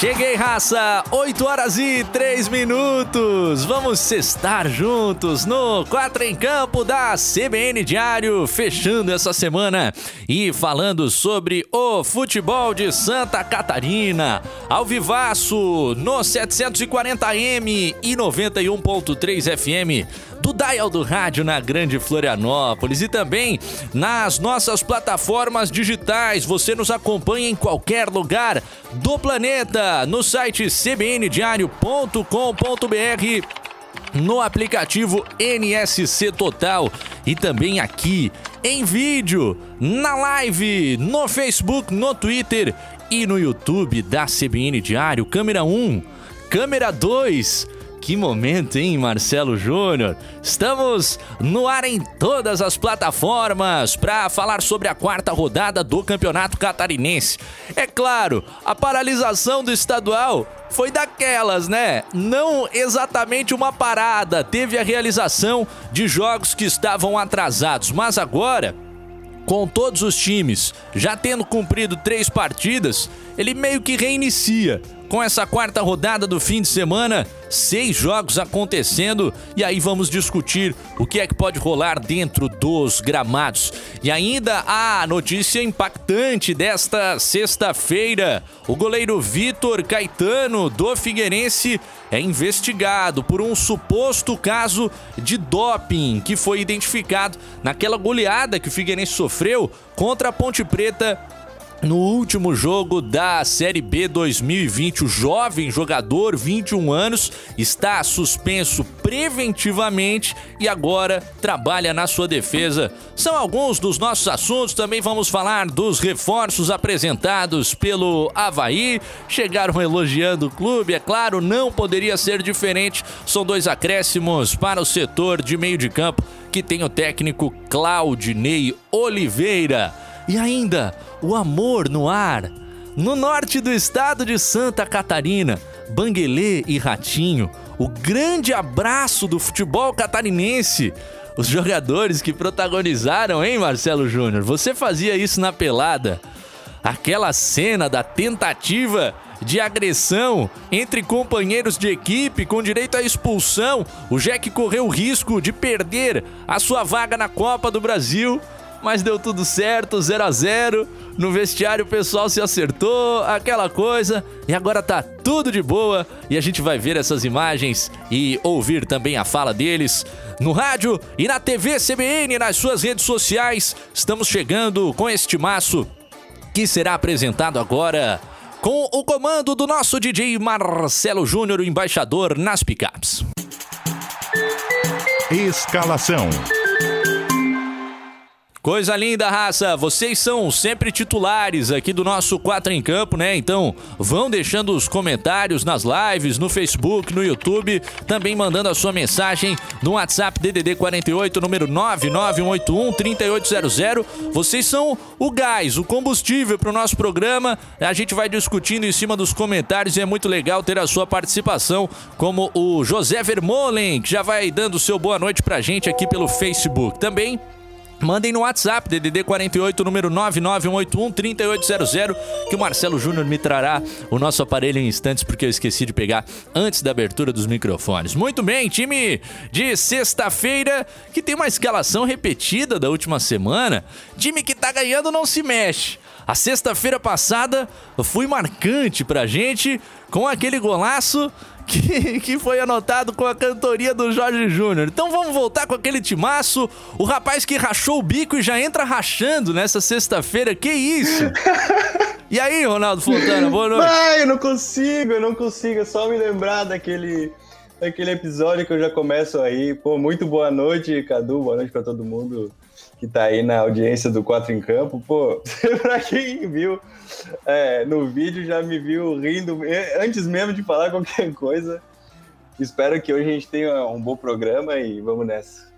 Cheguei, raça! 8 horas e 3 minutos! Vamos cestar juntos no 4 em Campo da CBN Diário, fechando essa semana e falando sobre o futebol de Santa Catarina. Ao vivaço no 740M e 91.3 FM do Dial do Rádio na Grande Florianópolis e também nas nossas plataformas digitais. Você nos acompanha em qualquer lugar do planeta no site cbndiario.com.br no aplicativo NSC Total e também aqui em vídeo, na live, no Facebook, no Twitter e no YouTube da CBN Diário, câmera 1, câmera 2 que momento, hein, Marcelo Júnior? Estamos no ar em todas as plataformas para falar sobre a quarta rodada do Campeonato Catarinense. É claro, a paralisação do estadual foi daquelas, né? Não exatamente uma parada, teve a realização de jogos que estavam atrasados, mas agora com todos os times já tendo cumprido três partidas, ele meio que reinicia com essa quarta rodada do fim de semana, seis jogos acontecendo e aí vamos discutir o que é que pode rolar dentro dos gramados. E ainda a notícia impactante desta sexta-feira: o goleiro Vitor Caetano do Figueirense é investigado por um suposto caso de doping que foi identificado naquela goleada que o Figueirense sofreu contra a Ponte Preta no último jogo da Série B 2020. O jovem jogador, 21 anos, está suspenso preventivamente e agora trabalha na sua defesa. São alguns dos nossos assuntos. Também vamos falar dos reforços apresentados pelo Havaí. Chegaram elogiando o clube, é claro, não poderia ser diferente. São dois acréscimos para o setor de meio de campo que tem o técnico Claudinei Oliveira. E ainda, o amor no ar. No norte do estado de Santa Catarina, Banguelê e Ratinho, o grande abraço do futebol catarinense. Os jogadores que protagonizaram, hein, Marcelo Júnior? Você fazia isso na pelada. Aquela cena da tentativa de agressão entre companheiros de equipe com direito à expulsão. O Jack correu o risco de perder a sua vaga na Copa do Brasil mas deu tudo certo, 0 a 0 No vestiário o pessoal se acertou, aquela coisa, e agora tá tudo de boa e a gente vai ver essas imagens e ouvir também a fala deles no rádio e na TV CBN, nas suas redes sociais. Estamos chegando com este maço que será apresentado agora com o comando do nosso DJ Marcelo Júnior, o embaixador nas picapes. Escalação. Coisa linda, raça! Vocês são sempre titulares aqui do nosso 4 em Campo, né? Então vão deixando os comentários nas lives, no Facebook, no YouTube, também mandando a sua mensagem no WhatsApp DDD 48, número 99181 3800. Vocês são o gás, o combustível para o nosso programa. A gente vai discutindo em cima dos comentários e é muito legal ter a sua participação, como o José Vermolen, que já vai dando seu boa noite pra gente aqui pelo Facebook. Também Mandem no WhatsApp, DDD 48, número 991813800, que o Marcelo Júnior me trará o nosso aparelho em instantes, porque eu esqueci de pegar antes da abertura dos microfones. Muito bem, time de sexta-feira, que tem uma escalação repetida da última semana. Time que tá ganhando não se mexe. A sexta-feira passada foi marcante pra gente com aquele golaço que, que foi anotado com a cantoria do Jorge Júnior. Então vamos voltar com aquele timaço. O rapaz que rachou o bico e já entra rachando nessa sexta-feira. Que isso? E aí, Ronaldo Fontana, boa noite. Ai, eu não consigo, eu não consigo. É só me lembrar daquele, daquele episódio que eu já começo aí. Pô, muito boa noite, Cadu. Boa noite para todo mundo que tá aí na audiência do Quatro em Campo. Pô, pra quem viu é, no vídeo já me viu rindo antes mesmo de falar qualquer coisa. Espero que hoje a gente tenha um bom programa e vamos nessa.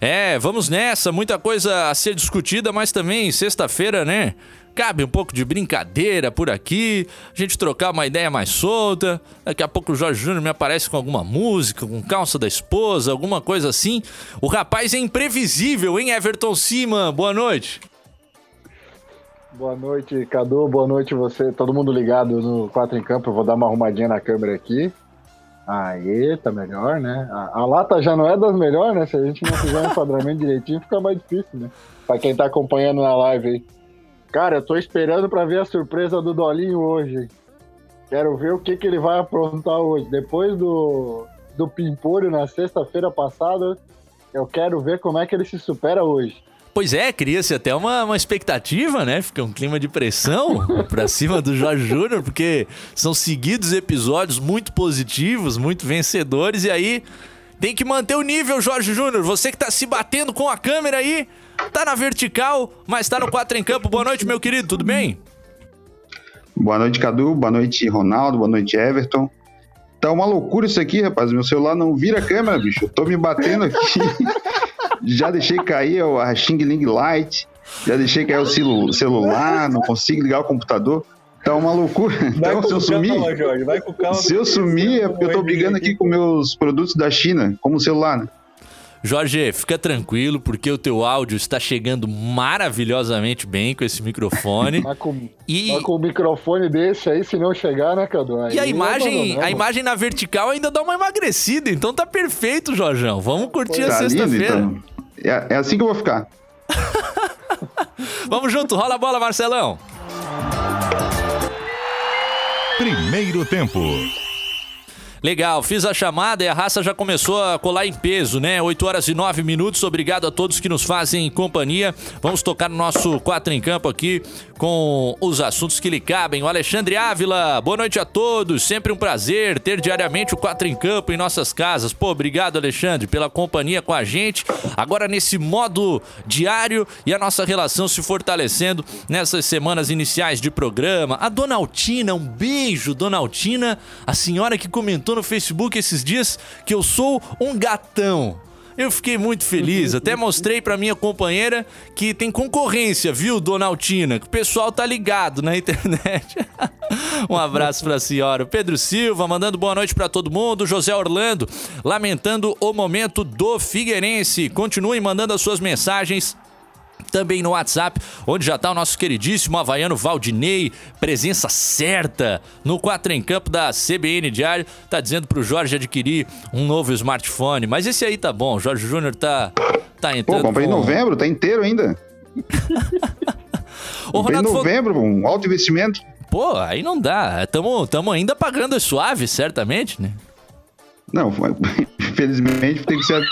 É, vamos nessa, muita coisa a ser discutida, mas também sexta-feira, né? Cabe um pouco de brincadeira por aqui, a gente trocar uma ideia mais solta. Daqui a pouco o Jorge Júnior me aparece com alguma música, com calça da esposa, alguma coisa assim. O rapaz é imprevisível, hein, Everton Cima? Boa noite. Boa noite, Cadu. Boa noite você. Todo mundo ligado no 4 em Campo. Eu vou dar uma arrumadinha na câmera aqui. Aí, tá melhor, né? A, a, lata já não é das melhores, né? Se a gente não fizer um enquadramento direitinho, fica mais difícil, né? Pra quem tá acompanhando na live aí. Cara, eu tô esperando pra ver a surpresa do Dolinho hoje. Quero ver o que, que ele vai aprontar hoje. Depois do, do Pimpolho na sexta-feira passada, eu quero ver como é que ele se supera hoje. Pois é, cria-se até uma, uma expectativa, né? Fica um clima de pressão pra cima do Jorge Júnior, porque são seguidos episódios muito positivos, muito vencedores, e aí tem que manter o nível, Jorge Júnior. Você que tá se batendo com a câmera aí, tá na vertical, mas tá no 4 em campo. Boa noite, meu querido, tudo bem? Boa noite, Cadu. Boa noite, Ronaldo. Boa noite, Everton. Tá uma loucura isso aqui, rapaz. Meu celular não vira a câmera, bicho. Eu tô me batendo aqui. já deixei cair a Xing Ling Light, já deixei cair o celular, não consigo ligar o computador. Tá uma loucura. Vai então, se eu sumir, calma, Jorge, vai com calma, se eu sumir é porque eu tô brigando aqui com meus produtos da China, como o celular, né? Jorge, fica tranquilo, porque o teu áudio está chegando maravilhosamente bem com esse microfone. Mas com, e... mas com o microfone desse aí, se não chegar, né, Cadu? Aí e a imagem, a imagem na vertical ainda dá uma emagrecida, então tá perfeito, Jorjão. Vamos curtir tá a sexta-feira. Então. É, é assim que eu vou ficar. Vamos junto, rola a bola, Marcelão. Primeiro tempo. Legal, fiz a chamada e a raça já começou a colar em peso, né? 8 horas e 9 minutos. Obrigado a todos que nos fazem companhia. Vamos tocar no nosso 4 em campo aqui com os assuntos que lhe cabem. O Alexandre Ávila, boa noite a todos. Sempre um prazer ter diariamente o 4 em campo em nossas casas. Pô, obrigado, Alexandre, pela companhia com a gente. Agora nesse modo diário e a nossa relação se fortalecendo nessas semanas iniciais de programa. A Dona Altina, um beijo, Dona Altina, a senhora que comentou no Facebook esses dias que eu sou um gatão. Eu fiquei muito feliz, até mostrei para minha companheira que tem concorrência, viu, Dona Altina? Que o pessoal tá ligado na internet. um abraço pra senhora. Pedro Silva mandando boa noite para todo mundo. José Orlando lamentando o momento do Figueirense. Continuem mandando as suas mensagens também no WhatsApp, onde já está o nosso queridíssimo havaiano Valdinei, presença certa no 4 em campo da CBN Diário, tá dizendo pro Jorge adquirir um novo smartphone, mas esse aí tá bom, o Jorge Júnior tá, tá entrando Pô, comprei com... em novembro, tá inteiro ainda. Ô, comprei em novembro, um alto investimento. Pô, aí não dá, tamo, tamo ainda pagando suave, certamente, né? Não, infelizmente tem que ser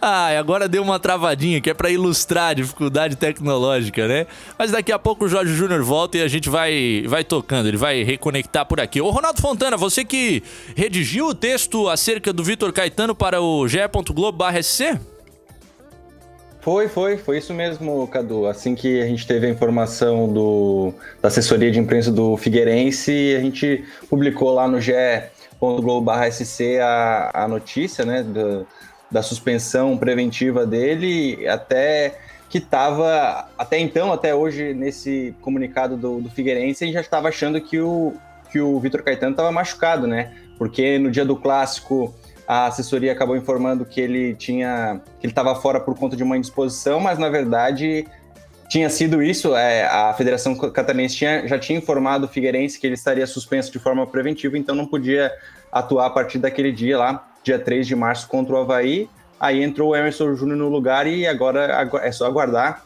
ah, agora deu uma travadinha que é para ilustrar a dificuldade tecnológica, né? Mas daqui a pouco o Jorge Júnior volta e a gente vai, vai tocando, ele vai reconectar por aqui. Ô Ronaldo Fontana, você que redigiu o texto acerca do Vitor Caetano para o ge.globo.sc? Foi, foi, foi isso mesmo, Cadu. Assim que a gente teve a informação do, da assessoria de imprensa do Figueirense, a gente publicou lá no ge.globo.sc a, a notícia, né, do, da suspensão preventiva dele, até que estava, até então, até hoje, nesse comunicado do, do Figueirense, a gente já estava achando que o, que o Vitor Caetano estava machucado, né? Porque no dia do clássico a assessoria acabou informando que ele tinha que ele estava fora por conta de uma indisposição, mas na verdade tinha sido isso. É, a Federação Catarinense tinha, já tinha informado o Figueirense que ele estaria suspenso de forma preventiva, então não podia atuar a partir daquele dia lá dia 3 de março contra o Havaí. Aí entrou o Emerson Júnior no lugar e agora é só aguardar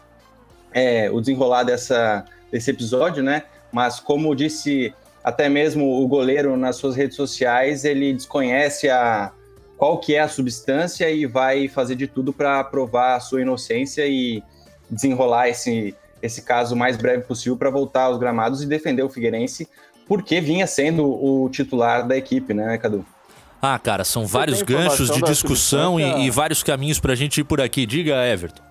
é, o desenrolar dessa, desse episódio, né? Mas como disse até mesmo o goleiro nas suas redes sociais, ele desconhece a, qual que é a substância e vai fazer de tudo para provar a sua inocência e desenrolar esse, esse caso o mais breve possível para voltar aos gramados e defender o Figueirense, porque vinha sendo o titular da equipe, né, Cadu? Ah, cara, são vários ganchos de discussão e, e, vários caminhos pra gente ir por aqui. Diga, Everton.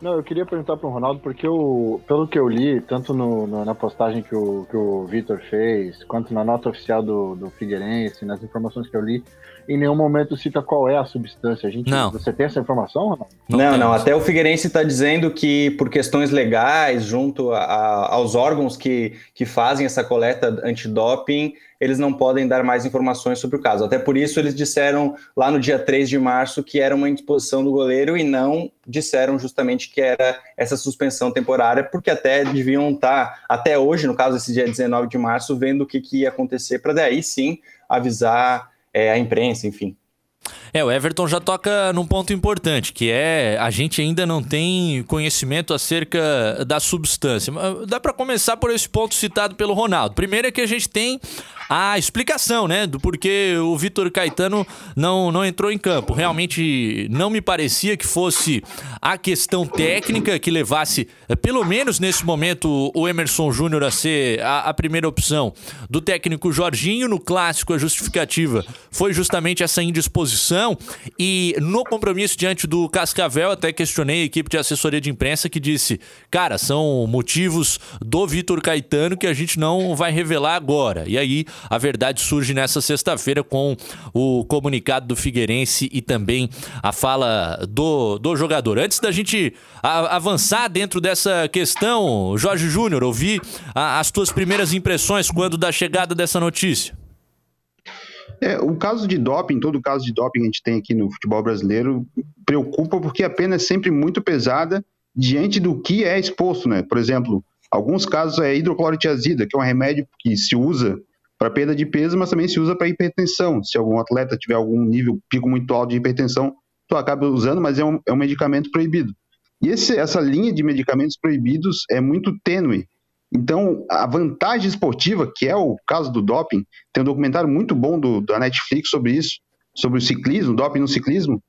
Não, eu queria perguntar para o Ronaldo, porque eu, pelo que eu li, tanto no, no, na postagem que o, que o Vitor fez, quanto na nota oficial do, do Figueirense, nas informações que eu li, em nenhum momento cita qual é a substância. A gente, não. Você tem essa informação, Ronaldo? Não, não, não. Até o Figueirense está dizendo que, por questões legais, junto a, a, aos órgãos que, que fazem essa coleta antidoping, eles não podem dar mais informações sobre o caso. Até por isso eles disseram lá no dia 3 de março que era uma indisposição do goleiro e não disseram justamente que era essa suspensão temporária, porque até deviam estar, até hoje, no caso esse dia 19 de março, vendo o que, que ia acontecer, para daí sim avisar é, a imprensa, enfim. É, o Everton já toca num ponto importante, que é a gente ainda não tem conhecimento acerca da substância. Dá para começar por esse ponto citado pelo Ronaldo. Primeiro é que a gente tem a explicação, né, do porquê o Vitor Caetano não, não entrou em campo. Realmente não me parecia que fosse a questão técnica que levasse, pelo menos nesse momento, o Emerson Júnior a ser a, a primeira opção do técnico Jorginho. No clássico, a justificativa foi justamente essa indisposição. E no compromisso diante do Cascavel, até questionei a equipe de assessoria de imprensa que disse: cara, são motivos do Vitor Caetano que a gente não vai revelar agora. E aí a verdade surge nessa sexta-feira com o comunicado do Figueirense e também a fala do, do jogador. Antes da gente avançar dentro dessa questão, Jorge Júnior, ouvi as tuas primeiras impressões quando da chegada dessa notícia. É, o caso de doping, todo caso de doping que a gente tem aqui no futebol brasileiro, preocupa porque a pena é sempre muito pesada diante do que é exposto, né? Por exemplo, alguns casos é hidroclorotiazida, que é um remédio que se usa para perda de peso, mas também se usa para hipertensão. Se algum atleta tiver algum nível, pico muito alto de hipertensão, tu acaba usando, mas é um, é um medicamento proibido. E esse, essa linha de medicamentos proibidos é muito tênue. Então, a vantagem esportiva, que é o caso do doping, tem um documentário muito bom do, da Netflix sobre isso, sobre o ciclismo, doping no ciclismo.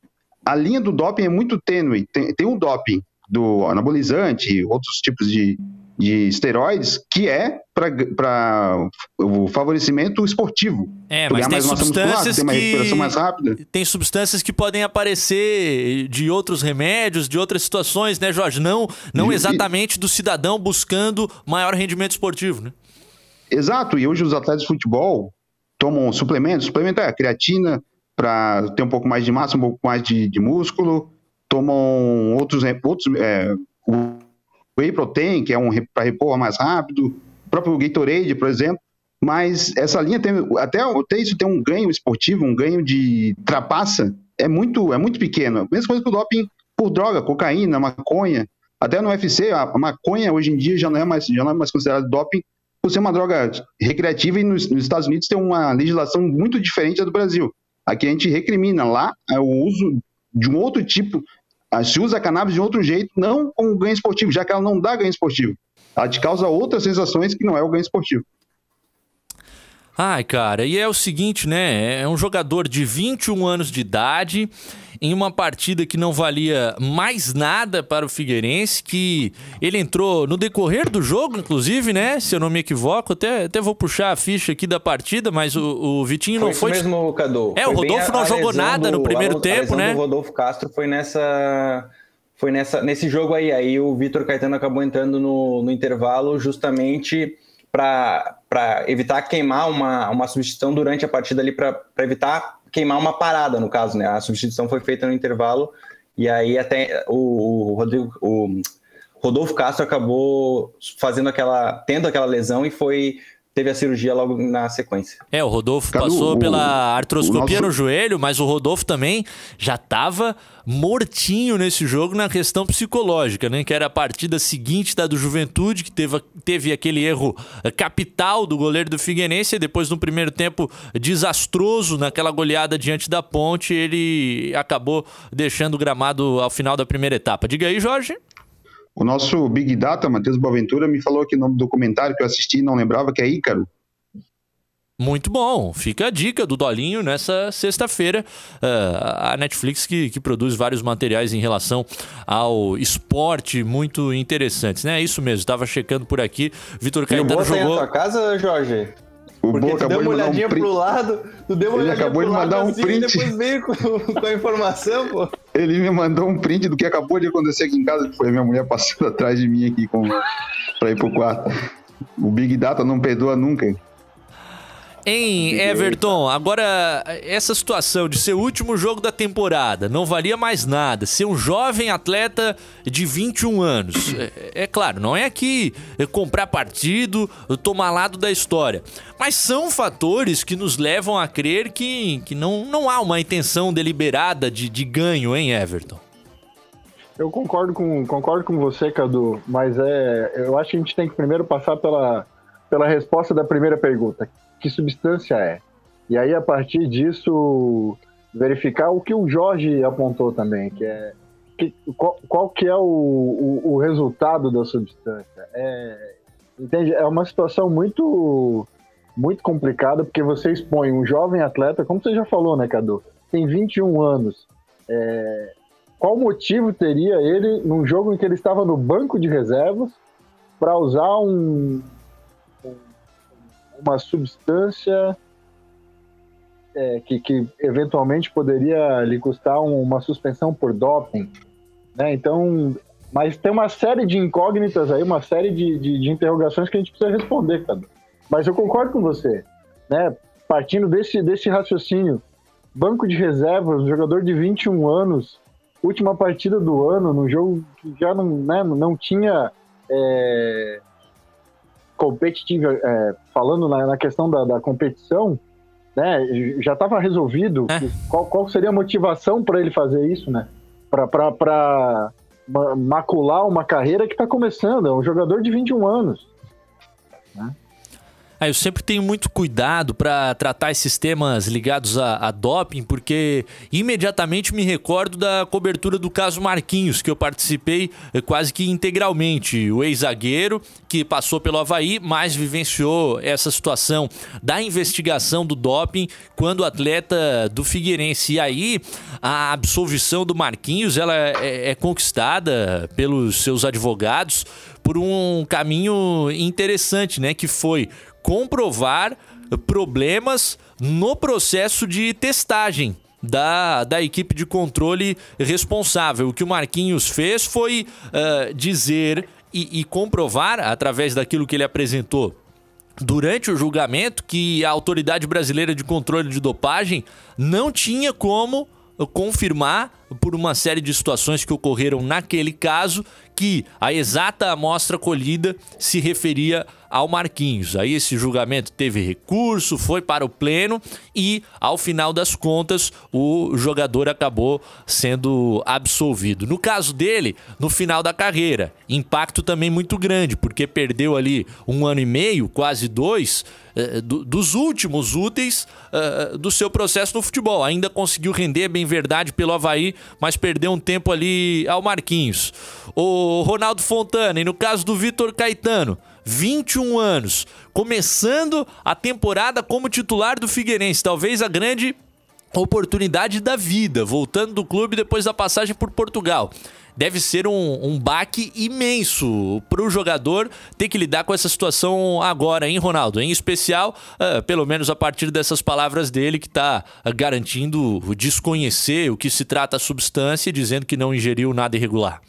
A linha do doping é muito tênue. Tem, tem o doping do anabolizante, outros tipos de, de esteroides, que é para o favorecimento esportivo. É, mas tem substâncias muscular, tem uma recuperação mais rápida. Tem substâncias que podem aparecer de outros remédios, de outras situações, né, Jorge? Não, não exatamente do cidadão buscando maior rendimento esportivo, né? Exato, e hoje os atletas de futebol tomam suplementos, suplemento é creatina para ter um pouco mais de massa, um pouco mais de, de músculo, tomam outros, outros é, whey protein, que é um para repor mais rápido, o próprio Gatorade, por exemplo. Mas essa linha tem até, até isso tem um ganho esportivo, um ganho de trapaça, é muito, é muito pequeno. Mesma coisa que o doping por droga, cocaína, maconha. Até no UFC, a maconha hoje em dia já não é mais, já não é mais considerada doping por ser uma droga recreativa e nos, nos Estados Unidos tem uma legislação muito diferente da do Brasil. Aqui a gente recrimina, lá é o uso de um outro tipo se usa a cannabis de outro jeito, não como ganho esportivo, já que ela não dá ganho esportivo. Ela te causa outras sensações que não é o ganho esportivo. Ai, cara, e é o seguinte, né? É um jogador de 21 anos de idade em uma partida que não valia mais nada para o Figueirense, que ele entrou no decorrer do jogo, inclusive, né? Se eu não me equivoco, até, até vou puxar a ficha aqui da partida, mas o, o Vitinho foi não foi. Mesmo, Cadu. É, foi o Rodolfo não jogou nada do, no primeiro a, tempo, a né? O Rodolfo Castro foi nessa. Foi nessa, nesse jogo aí. Aí o Vitor Caetano acabou entrando no, no intervalo justamente para evitar queimar uma, uma substituição durante a partida ali, para evitar queimar uma parada, no caso, né? A substituição foi feita no intervalo e aí até o, o Rodrigo, o Rodolfo Castro acabou fazendo aquela, tendo aquela lesão e foi teve a cirurgia logo na sequência. É, o Rodolfo Cadu, passou o, pela artroscopia nosso... no joelho, mas o Rodolfo também já estava mortinho nesse jogo na questão psicológica, né? Que era a partida seguinte da do Juventude, que teve, teve aquele erro eh, capital do goleiro do Figueirense, e depois no primeiro tempo desastroso naquela goleada diante da Ponte, ele acabou deixando o gramado ao final da primeira etapa. Diga aí, Jorge. O nosso Big Data, Matheus Boaventura, me falou aqui no documentário que eu assisti e não lembrava, que é Ícaro. Muito bom. Fica a dica do Dolinho nessa sexta-feira. Uh, a Netflix que, que produz vários materiais em relação ao esporte muito interessantes, né? É isso mesmo. Estava checando por aqui. Vitor Caetano jogou. na tua casa, Jorge? O Porque Bo deu uma olhadinha um pro lado, tu deu uma Ele acabou de mandar um assim, print. E depois veio com, com a informação, pô. ele me mandou um print do que acabou de acontecer aqui em casa, que foi minha mulher passando atrás de mim aqui com, pra ir pro quarto. O Big Data não perdoa nunca. Em Everton, agora essa situação de ser o último jogo da temporada, não valia mais nada, ser um jovem atleta de 21 anos. É, é claro, não é aqui comprar partido, tomar lado da história, mas são fatores que nos levam a crer que, que não, não há uma intenção deliberada de, de ganho, em Everton? Eu concordo com, concordo com você, Cadu, mas é, eu acho que a gente tem que primeiro passar pela, pela resposta da primeira pergunta que substância é. E aí, a partir disso, verificar o que o Jorge apontou também, que é que, qual, qual, que é o, o, o, resultado da substância. É, entende? É uma situação muito, muito complicada, porque você expõe um jovem atleta, como você já falou, né, Cadu? Tem 21 anos. É, qual motivo teria ele, num jogo em que ele estava no banco de reservas, para usar um, uma substância é, que, que, eventualmente poderia lhe custar uma suspensão por doping. Né? Então, mas tem uma série de incógnitas aí, uma série de, de, de, interrogações que a gente precisa responder, cara. Mas eu concordo com você, né? Partindo desse, desse raciocínio, banco de reservas, jogador de 21 anos, última partida do ano, num jogo que já não, né, não tinha é, competitiva, é, falando na, na, questão da, da competição, né, já estava resolvido é. qual, qual, seria a motivação para ele fazer isso, né? Para macular uma carreira que está começando, é um jogador de 21 anos. Ah, eu sempre tenho muito cuidado para tratar esses temas ligados a, a, doping, porque imediatamente me recordo da cobertura do caso Marquinhos, que eu participei eh, quase que integralmente. O ex-zagueiro que passou pelo Havaí, mas vivenciou essa situação da investigação do doping quando o atleta do Figueirense. E aí, a absolvição do Marquinhos ela é, é conquistada pelos seus advogados por um caminho interessante, né? Que foi comprovar problemas no processo de testagem da, da equipe de controle responsável. O que o Marquinhos fez foi uh, dizer e, e comprovar, através daquilo que ele apresentou durante o julgamento, que a Autoridade Brasileira de Controle de Dopagem não tinha como confirmar por uma série de situações que ocorreram naquele caso que a exata amostra colhida se referia ao Marquinhos. Aí esse julgamento teve recurso, foi para o pleno e, ao final das contas, o jogador acabou sendo absolvido. No caso dele, no final da carreira, impacto também muito grande, porque perdeu ali um ano e meio, quase dois, eh, dos últimos úteis uh, do seu processo no futebol. Ainda conseguiu render, bem verdade, pelo Havaí, mas perdeu um tempo ali ao Marquinhos. O Ronaldo Fontana, e no caso do Vitor Caetano, 21 anos, começando a temporada como titular do Figueirense, talvez a grande oportunidade da vida, voltando do clube depois da passagem por Portugal. Deve ser um, um baque imenso para o jogador ter que lidar com essa situação agora, hein, Ronaldo? Em especial, uh, pelo menos a partir dessas palavras dele, que está uh, garantindo desconhecer o que se trata a substância, dizendo que não ingeriu nada irregular.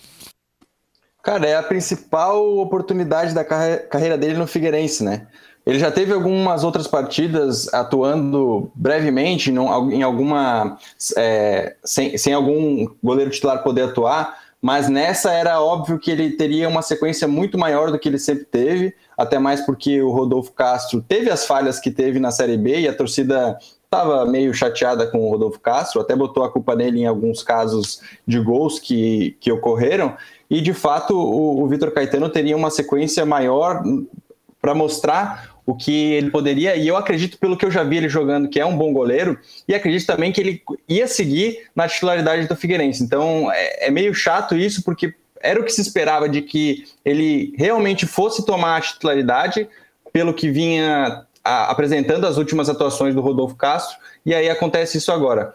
Cara, é a principal oportunidade da carreira dele no Figueirense, né? Ele já teve algumas outras partidas atuando brevemente em alguma. É, sem, sem algum goleiro titular poder atuar, mas nessa era óbvio que ele teria uma sequência muito maior do que ele sempre teve, até mais porque o Rodolfo Castro teve as falhas que teve na Série B e a torcida estava meio chateada com o Rodolfo Castro, até botou a culpa nele em alguns casos de gols que, que ocorreram. E de fato, o, o Vitor Caetano teria uma sequência maior para mostrar o que ele poderia, e eu acredito, pelo que eu já vi ele jogando, que é um bom goleiro, e acredito também que ele ia seguir na titularidade do Figueirense. Então é, é meio chato isso, porque era o que se esperava de que ele realmente fosse tomar a titularidade, pelo que vinha a, apresentando as últimas atuações do Rodolfo Castro, e aí acontece isso agora.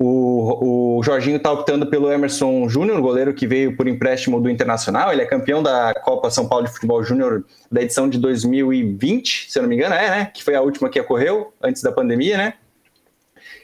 O, o Jorginho está optando pelo Emerson Júnior, goleiro que veio por empréstimo do Internacional. Ele é campeão da Copa São Paulo de Futebol Júnior da edição de 2020, se eu não me engano, é, né? Que foi a última que ocorreu antes da pandemia, né?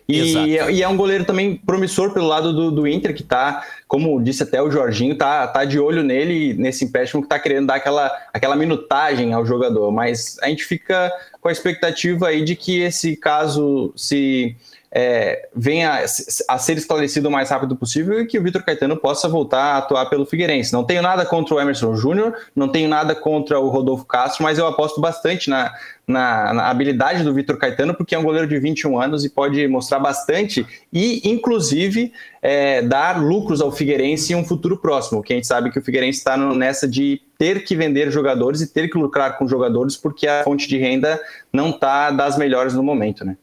E, e, é um goleiro também promissor pelo lado do, do Inter, que tá, como disse até o Jorginho, tá, tá de olho nele, nesse empréstimo que tá querendo dar aquela, aquela minutagem ao jogador. Mas a gente fica com a expectativa aí de que esse caso se é, venha a ser esclarecido o mais rápido possível e que o Vitor Caetano possa voltar a atuar pelo Figueirense. Não tenho nada contra o Emerson Júnior, não tenho nada contra o Rodolfo Castro, mas eu aposto bastante na, na, na habilidade do Vitor Caetano, porque é um goleiro de 21 anos e pode mostrar bastante e, inclusive, é, dar lucros ao Figueirense em um futuro próximo, que a gente sabe que o Figueirense está nessa de ter que vender jogadores e ter que lucrar com jogadores, porque a fonte de renda não está das melhores no momento, né?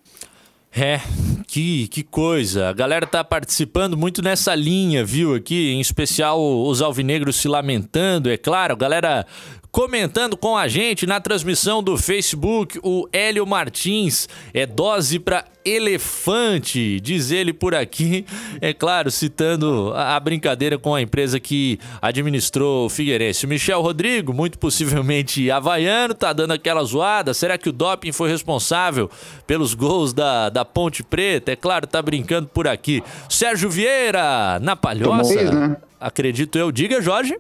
É, que, que coisa. A galera tá participando muito nessa linha, viu? Aqui, em especial os alvinegros se lamentando, é claro. Galera comentando com a gente na transmissão do Facebook, o Hélio Martins. É dose para elefante, diz ele por aqui. É claro, citando a, brincadeira com a empresa que administrou o Figueirense. O Michel Rodrigo, muito possivelmente havaiano, tá dando aquela zoada. Será que o doping foi responsável pelos gols da, da Ponte Preta? É claro, tá brincando por aqui. Sérgio Vieira, na palhoça. Tomou, né? Acredito eu. Diga, Jorge.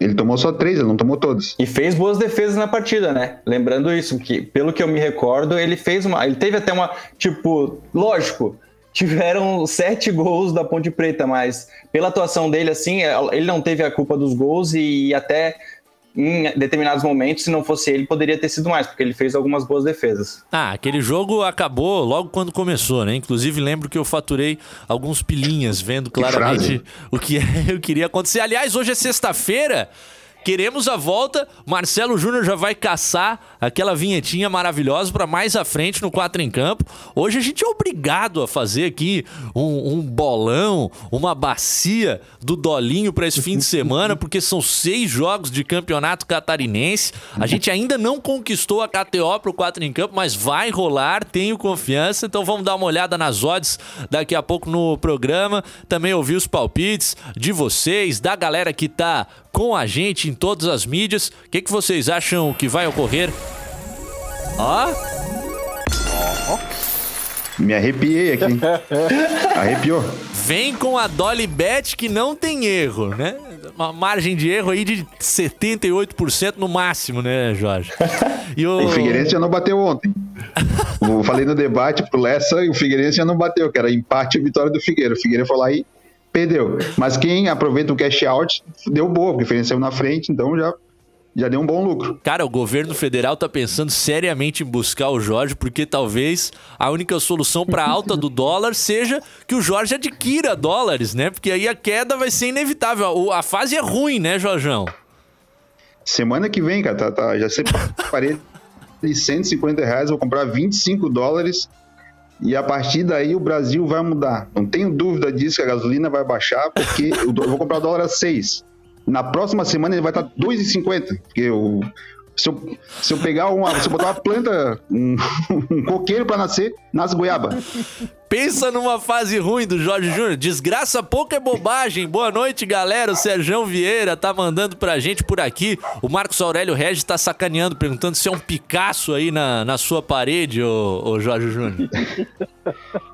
Ele tomou só três, ele não tomou todos. E fez boas defesas na partida, né? Lembrando isso, que pelo que eu me recordo, ele fez uma. Ele teve até uma. Tipo, lógico, tiveram sete gols da Ponte Preta, mas pela atuação dele, assim, ele não teve a culpa dos gols e até em determinados momentos, se não fosse ele, poderia ter sido mais, porque ele fez algumas boas defesas. Ah, aquele jogo acabou logo quando começou, né? Inclusive, lembro que eu faturei alguns pilinhas, vendo claramente o que eu queria acontecer. Aliás, hoje é sexta-feira. Queremos a volta. Marcelo Júnior já vai caçar aquela vinhetinha maravilhosa para mais à frente no 4 em Campo. Hoje a gente é obrigado a fazer aqui um, um bolão, uma bacia do Dolinho para esse fim de semana, porque são seis jogos de campeonato catarinense. A gente ainda não conquistou a KTO para o 4 em Campo, mas vai rolar, tenho confiança. Então vamos dar uma olhada nas odds daqui a pouco no programa. Também ouvir os palpites de vocês, da galera que tá com a gente em todas as mídias. O que, que vocês acham que vai ocorrer? Ó. Me arrepiei aqui. Arrepiou. Vem com a Dolly Bet que não tem erro, né? Uma margem de erro aí de 78% no máximo, né, Jorge? E o... o Figueirense já não bateu ontem. Eu falei no debate pro Lessa e o Figueirense já não bateu, que era empate e vitória do Figueira. O Figueira foi lá e perdeu. Mas quem aproveita o cash out deu boa, porque o saiu na frente, então já já deu um bom lucro. Cara, o governo federal tá pensando seriamente em buscar o Jorge, porque talvez a única solução para alta do dólar seja que o Jorge adquira dólares, né? Porque aí a queda vai ser inevitável. A fase é ruim, né, Jorjão? Semana que vem, cara, tá, tá já separei de 150 reais, vou comprar 25 dólares e a partir daí o Brasil vai mudar. Não tenho dúvida disso que a gasolina vai baixar, porque eu vou comprar o dólar a 6. Na próxima semana ele vai estar 2,50, porque eu, se eu, se eu pegar uma, se eu botar uma planta, um, um coqueiro para nascer, nasce goiaba. Pensa numa fase ruim do Jorge Júnior. Desgraça pouco é bobagem. Boa noite, galera. O Serjão Vieira tá mandando pra gente por aqui. O Marcos Aurélio Regis tá sacaneando, perguntando se é um Picasso aí na, na sua parede, ô, ô Jorge Júnior.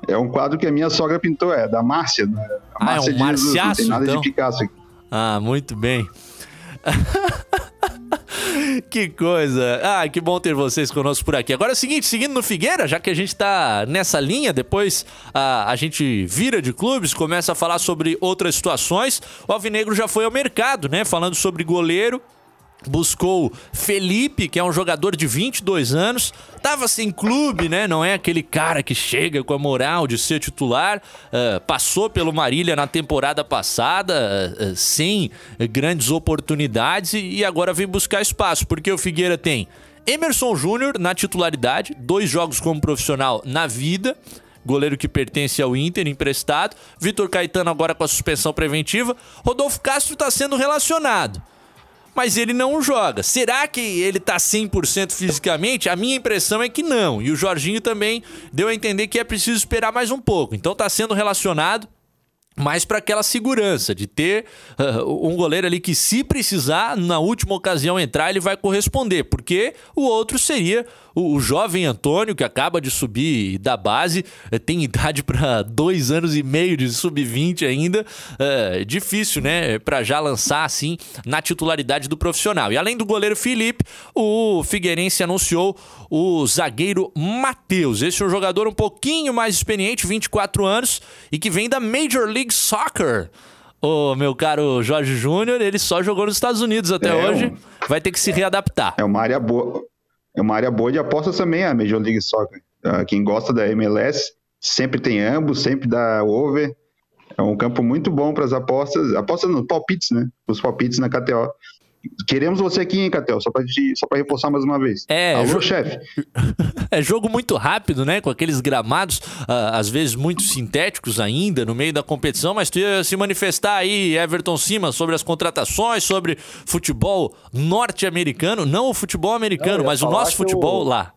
É um quadro que a minha sogra pintou, é da Márcia. Né? Márcia ah, é um marciaço, não tem nada então? de Picasso aqui. Ah, muito bem. que coisa. Ah, que bom ter vocês conosco por aqui. Agora é o seguinte, seguindo no Figueira, já que a gente tá nessa linha, depois a, a gente vira de clubes, começa a falar sobre outras situações. O Alvinegro já foi ao mercado, né? Falando sobre goleiro buscou Felipe, que é um jogador de 22 anos, tava sem clube, né? Não é aquele cara que chega com a moral de ser titular. Uh, passou pelo Marília na temporada passada, uh, uh, sem grandes oportunidades e, e agora vem buscar espaço, porque o Figueira tem Emerson Júnior na titularidade, dois jogos como profissional na vida goleiro que pertence ao Inter, emprestado. Vitor Caetano agora com a suspensão preventiva. Rodolfo Castro está sendo relacionado mas ele não joga. Será que ele tá 100% fisicamente? A minha impressão é que não. E o Jorginho também deu a entender que é preciso esperar mais um pouco. Então tá sendo relacionado mais para aquela segurança de ter uh, um goleiro ali que, se precisar, na última ocasião entrar, ele vai corresponder, porque o outro seria O, o, jovem Antônio, que acaba de subir da base, eh, tem idade para dois anos e meio de sub-20 ainda. É difícil, né? Para já lançar assim na titularidade do profissional. E além do goleiro Felipe, o Figueirense anunciou o zagueiro Matheus. Esse é um jogador um pouquinho mais experiente, 24 anos, e que vem da Major League Soccer o meu caro Jorge Júnior, ele só jogou nos Estados Unidos até é hoje. Um... Vai ter que se readaptar. É uma área boa. É uma área boa de apostas também, a Major League Soccer. Ah, quem gosta da MLS sempre tem ambos, sempre dá over. É um campo muito bom para as apostas. Apostas nos palpites, né? Os palpites na KTO. Queremos você aqui, hein, Catel? Só pra, só pra reforçar mais uma vez. É, Alô, jo... chefe. é jogo muito rápido, né? Com aqueles gramados, uh, às vezes muito sintéticos ainda, no meio da competição, mas tu ia se manifestar aí, Everton Cima, sobre as contratações, sobre futebol norte-americano, não o futebol americano, mas o nosso futebol o... lá.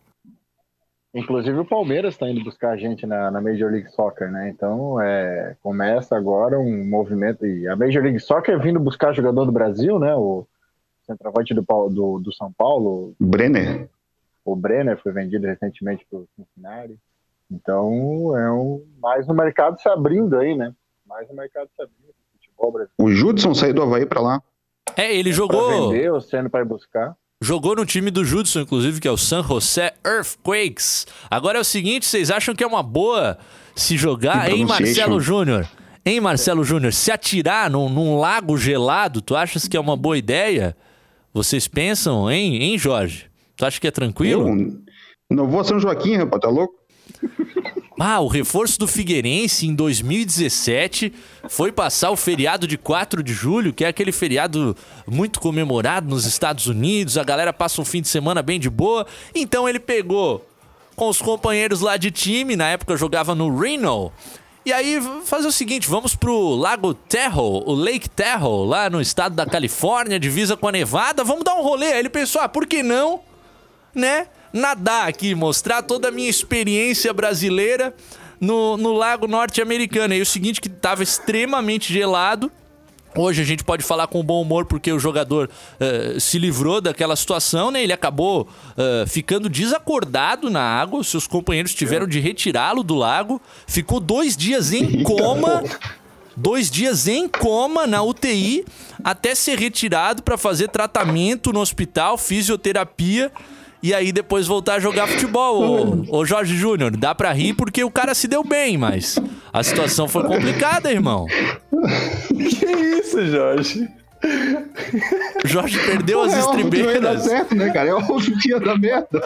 Inclusive o Palmeiras está indo buscar a gente na, na, Major League Soccer, né? Então é, começa agora um movimento. E a Major League Soccer vindo buscar jogador do Brasil, né? O, centroavante do, do, do São Paulo. Brenner. O Brenner foi vendido recentemente para o Cincinnati. Então, é um, mais um mercado se abrindo aí, né? Mais um mercado se abrindo no futebol brasileiro. O Judson saiu do Havaí para lá. É, ele jogou. Pra vender, o sendo para buscar. Jogou no time do Judson, inclusive, que é o San José Earthquakes. Agora é o seguinte, vocês acham que é uma boa se jogar, hein, Marcelo Júnior? Hein, Marcelo Júnior? Se atirar num, num lago gelado, tu achas que é uma boa ideia? Vocês pensam, hein, hein, Jorge? Tu acha que é tranquilo? Eu não vou a São Joaquim, rapaz, tá louco? Ah, o reforço do Figueirense em 2017 foi passar o feriado de 4 de julho, que é aquele feriado muito comemorado nos Estados Unidos, a galera passa um fim de semana bem de boa. Então ele pegou com os companheiros lá de time, na época jogava no Reno, e aí, fazer o seguinte, vamos pro Lago Tahoe, o Lake Tahoe, lá no estado da Califórnia, divisa com a Nevada, vamos dar um rolê. Aí ele pensou, ah, por que não, né, nadar aqui, mostrar toda a minha experiência brasileira no, no lago norte-americano. E o seguinte, que tava extremamente gelado, Hoje a gente pode falar com bom humor porque o jogador uh, se livrou daquela situação, né? Ele acabou uh, ficando desacordado na água. Seus companheiros tiveram de retirá-lo do lago. Ficou dois dias em coma. Dois dias em coma na UTI até ser retirado para fazer tratamento no hospital, fisioterapia e aí depois voltar a jogar futebol. Ô, ô Jorge Júnior, dá pra rir porque o cara se deu bem, mas a situação foi complicada, irmão. Que isso, Jorge? Jorge perdeu as é estribeiras. Certo, né, cara? É óbvio que ia dar merda.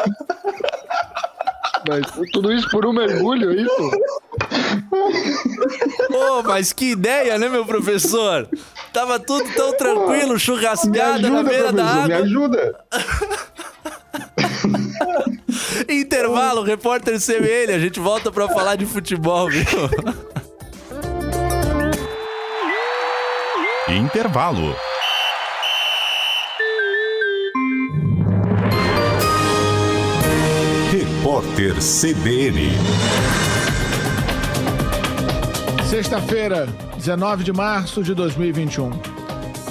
Mas tudo isso por um mergulho, é isso? Ô, oh, mas que ideia, né, meu professor? Tava tudo tão tranquilo, churrascada na beira da água. Me ajuda. Intervalo, repórter CBN. A gente volta para falar de futebol, viu? Intervalo. Repórter CBN. Sexta-feira, 19 de março de 2021.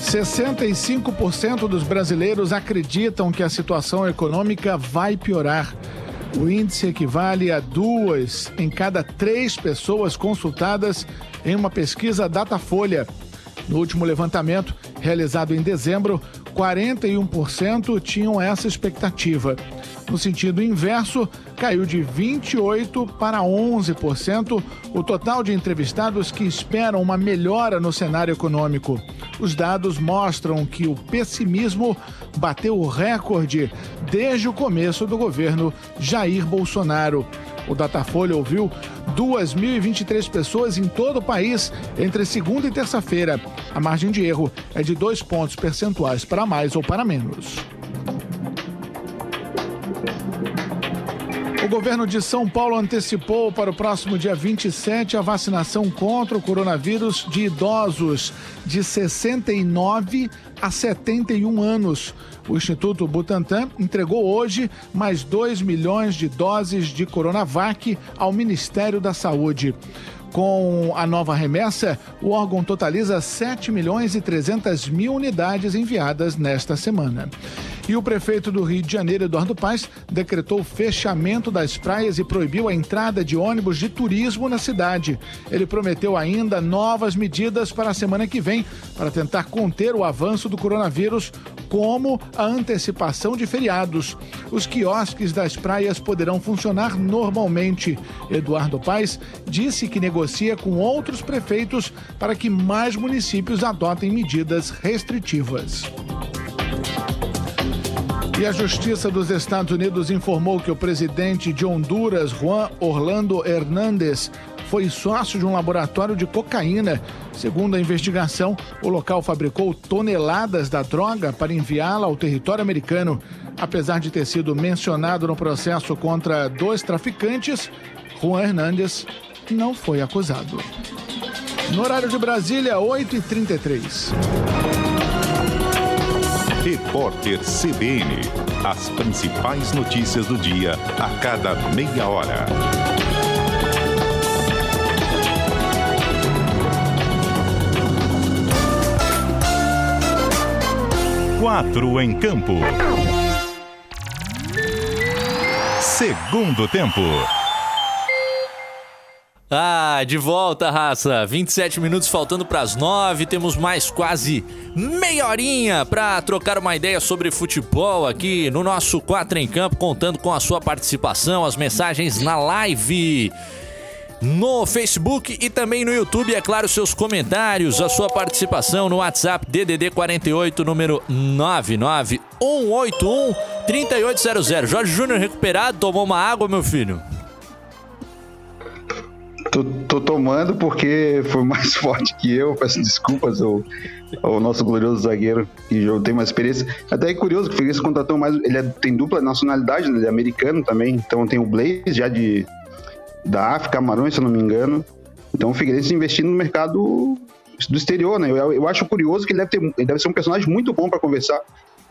65% dos brasileiros acreditam que a situação econômica vai piorar. O índice equivale a duas em cada três pessoas consultadas em uma pesquisa Datafolha. No último levantamento, realizado em dezembro, 41% tinham essa expectativa. No sentido inverso, caiu de 28% para 11% o total de entrevistados que esperam uma melhora no cenário econômico. Os dados mostram que o pessimismo bateu o recorde desde o começo do governo Jair Bolsonaro. O Datafolha ouviu 2.023 pessoas em todo o país entre segunda e terça-feira. A margem de erro é de dois pontos percentuais para mais ou para menos. Governo de São Paulo antecipou para o próximo dia 27 a vacinação contra o coronavírus de idosos de 69 a 71 anos. O Instituto Butantan entregou hoje mais 2 milhões de doses de Coronavac ao Ministério da Saúde. Com a nova remessa, o órgão totaliza 7 milhões e 300 mil unidades enviadas nesta semana. E o prefeito do Rio de Janeiro, Eduardo Paes, decretou fechamento das praias e proibiu a entrada de ônibus de turismo na cidade. Ele prometeu ainda novas medidas para a semana que vem para tentar conter o avanço do coronavírus, como a antecipação de feriados. Os quiosques das praias poderão funcionar normalmente. Eduardo Paes disse que negocia com outros prefeitos para que mais municípios adotem medidas restritivas. E a Justiça dos Estados Unidos informou que o presidente de Honduras, Juan Orlando Hernández, foi sócio de um laboratório de cocaína. Segundo a investigação, o local fabricou toneladas da droga para enviá-la ao território americano. Apesar de ter sido mencionado no processo contra dois traficantes, Juan Hernández não foi acusado. No horário de Brasília, 8h33. Repórter CBN. As principais notícias do dia a cada meia hora. Quatro em campo. Segundo tempo. Ah, de volta, raça. 27 minutos faltando para as 9. Temos mais quase meia horinha para trocar uma ideia sobre futebol aqui no nosso 4 em Campo, contando com a sua participação, as mensagens na live no Facebook e também no YouTube. É claro, seus comentários, a sua participação no WhatsApp DDD 48, número 99181 3800. Jorge Júnior recuperado, tomou uma água, meu filho? Tô, tô, tomando porque foi mais forte que eu. Peço desculpas ao, ao nosso glorioso zagueiro que já tem mais experiência. Até é curioso que o Figueirense contratou mais. Ele é, tem dupla nacionalidade, né? Ele é americano também. Então tem o Blaze já de da África, Camarões, se eu não me engano. Então o Figueirense investindo no mercado do exterior, né? Eu, eu acho curioso que ele deve, ter, ele deve ser um personagem muito bom para conversar.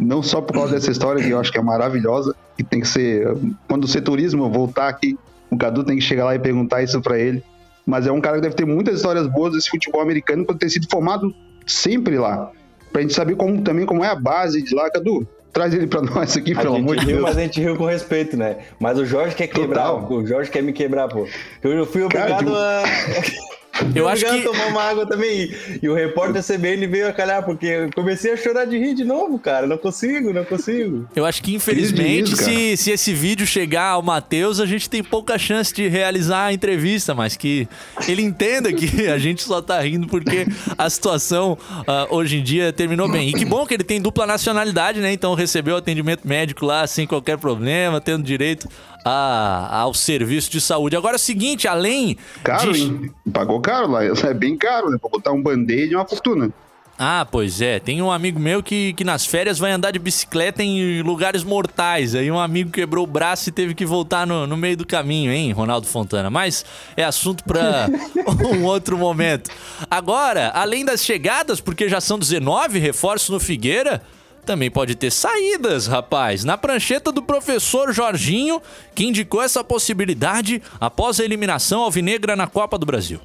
Não só por causa dessa história que eu acho que é maravilhosa, que tem que ser. Quando o setorismo voltar aqui, o Cadu tem que chegar lá e perguntar isso para ele mas é um cara que deve ter muitas histórias boas desse futebol americano por ter sido formado sempre lá. Pra gente saber como, também como é a base de lá, Cadu. Traz ele pra nós aqui, pelo amor de Deus. Mas a gente riu com respeito, né? Mas o Jorge quer quebrar. Total. O Jorge quer me quebrar, pô. Eu fui obrigado Cara, a. Eu acho que- tomar uma água também. E o repórter CBN veio a calhar, porque eu comecei a chorar de rir de novo, cara. Não consigo, não consigo. Eu acho que, infelizmente, Isso, se, se esse vídeo chegar ao Matheus, a gente tem pouca chance de realizar a entrevista, mas que ele entenda que a gente só tá rindo porque a situação ah, hoje em dia terminou bem. E que bom que ele tem dupla nacionalidade, né? Então recebeu atendimento médico lá sem qualquer problema, tendo direito a- ao serviço de saúde. Agora é o seguinte, além Caro, de... hein? Pagou caro lá. É bem caro, né? Pra botar um band-aid é uma fortuna. Ah, pois é. Tem um amigo meu que, que nas férias vai andar de bicicleta em lugares mortais. Aí um amigo quebrou o braço e teve que voltar no, no meio do caminho, hein, Ronaldo Fontana? Mas é assunto para um outro momento. Agora, além das chegadas, porque já são 19 reforços no Figueira, também pode ter saídas, rapaz. Na prancheta do professor Jorginho, que indicou essa possibilidade após a eliminação alvinegra na Copa do Brasil.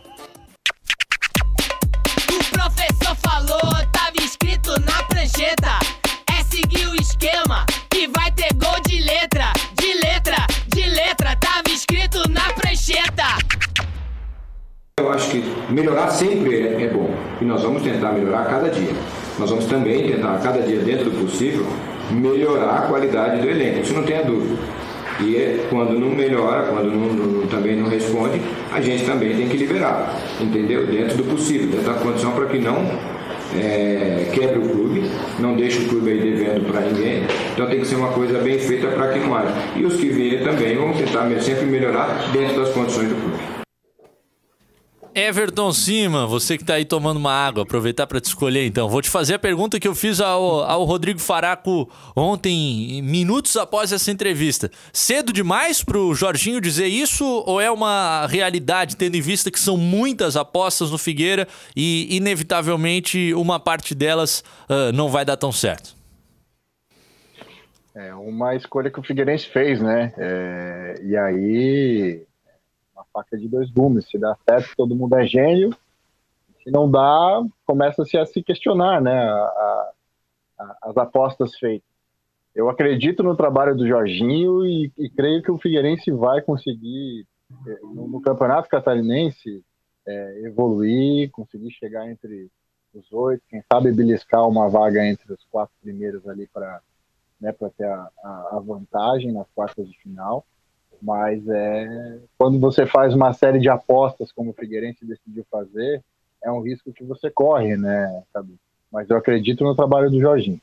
O professor falou, tava escrito na prancheta. É seguir o esquema que vai ter gol de letra, de letra, de letra. Tava escrito na prancheta. Eu acho que melhorar sempre é, é bom e nós vamos tentar melhorar cada dia. Nós vamos também tentar, a cada dia, dentro do possível, melhorar a qualidade do elenco, isso não tenha dúvida. E é, quando não melhora, quando não, não- também não responde, a gente também tem que liberar, entendeu? Dentro do possível, dentro da condição para que não é, quebre o clube, não deixe o clube aí devendo para ninguém. Então tem que ser uma coisa bem feita para que não haja. E os que virem também vão tentar sempre melhorar dentro das condições do clube. Everton Cima, você que tá aí tomando uma água, aproveitar para te escolher então. Vou te fazer a pergunta que eu fiz ao, ao Rodrigo Faraco ontem, minutos após essa entrevista. Cedo demais pro Jorginho dizer isso ou é uma realidade, tendo em vista que são muitas apostas no Figueira e, inevitavelmente, uma parte delas ah, não vai dar tão certo? É uma escolha que o Figueirense fez, né? É, e aí, faca de dois gumes. Se dá certo, todo mundo é gênio. Se não dá, começa-se a se questionar, né? a- a- as apostas feitas. eu acredito no trabalho do Jorginho e, e creio que o Figueirense vai conseguir, eh, no, no Campeonato Catarinense, é, evoluir, conseguir chegar entre os oito, quem sabe beliscar uma vaga entre os quatro primeiros ali para né, ter a, a, a, vantagem nas quartas de final. Mas é quando você faz uma série de apostas, como o Figueirense decidiu fazer, é um risco que você corre, né, Cadu? Mas eu acredito no trabalho do Jorginho.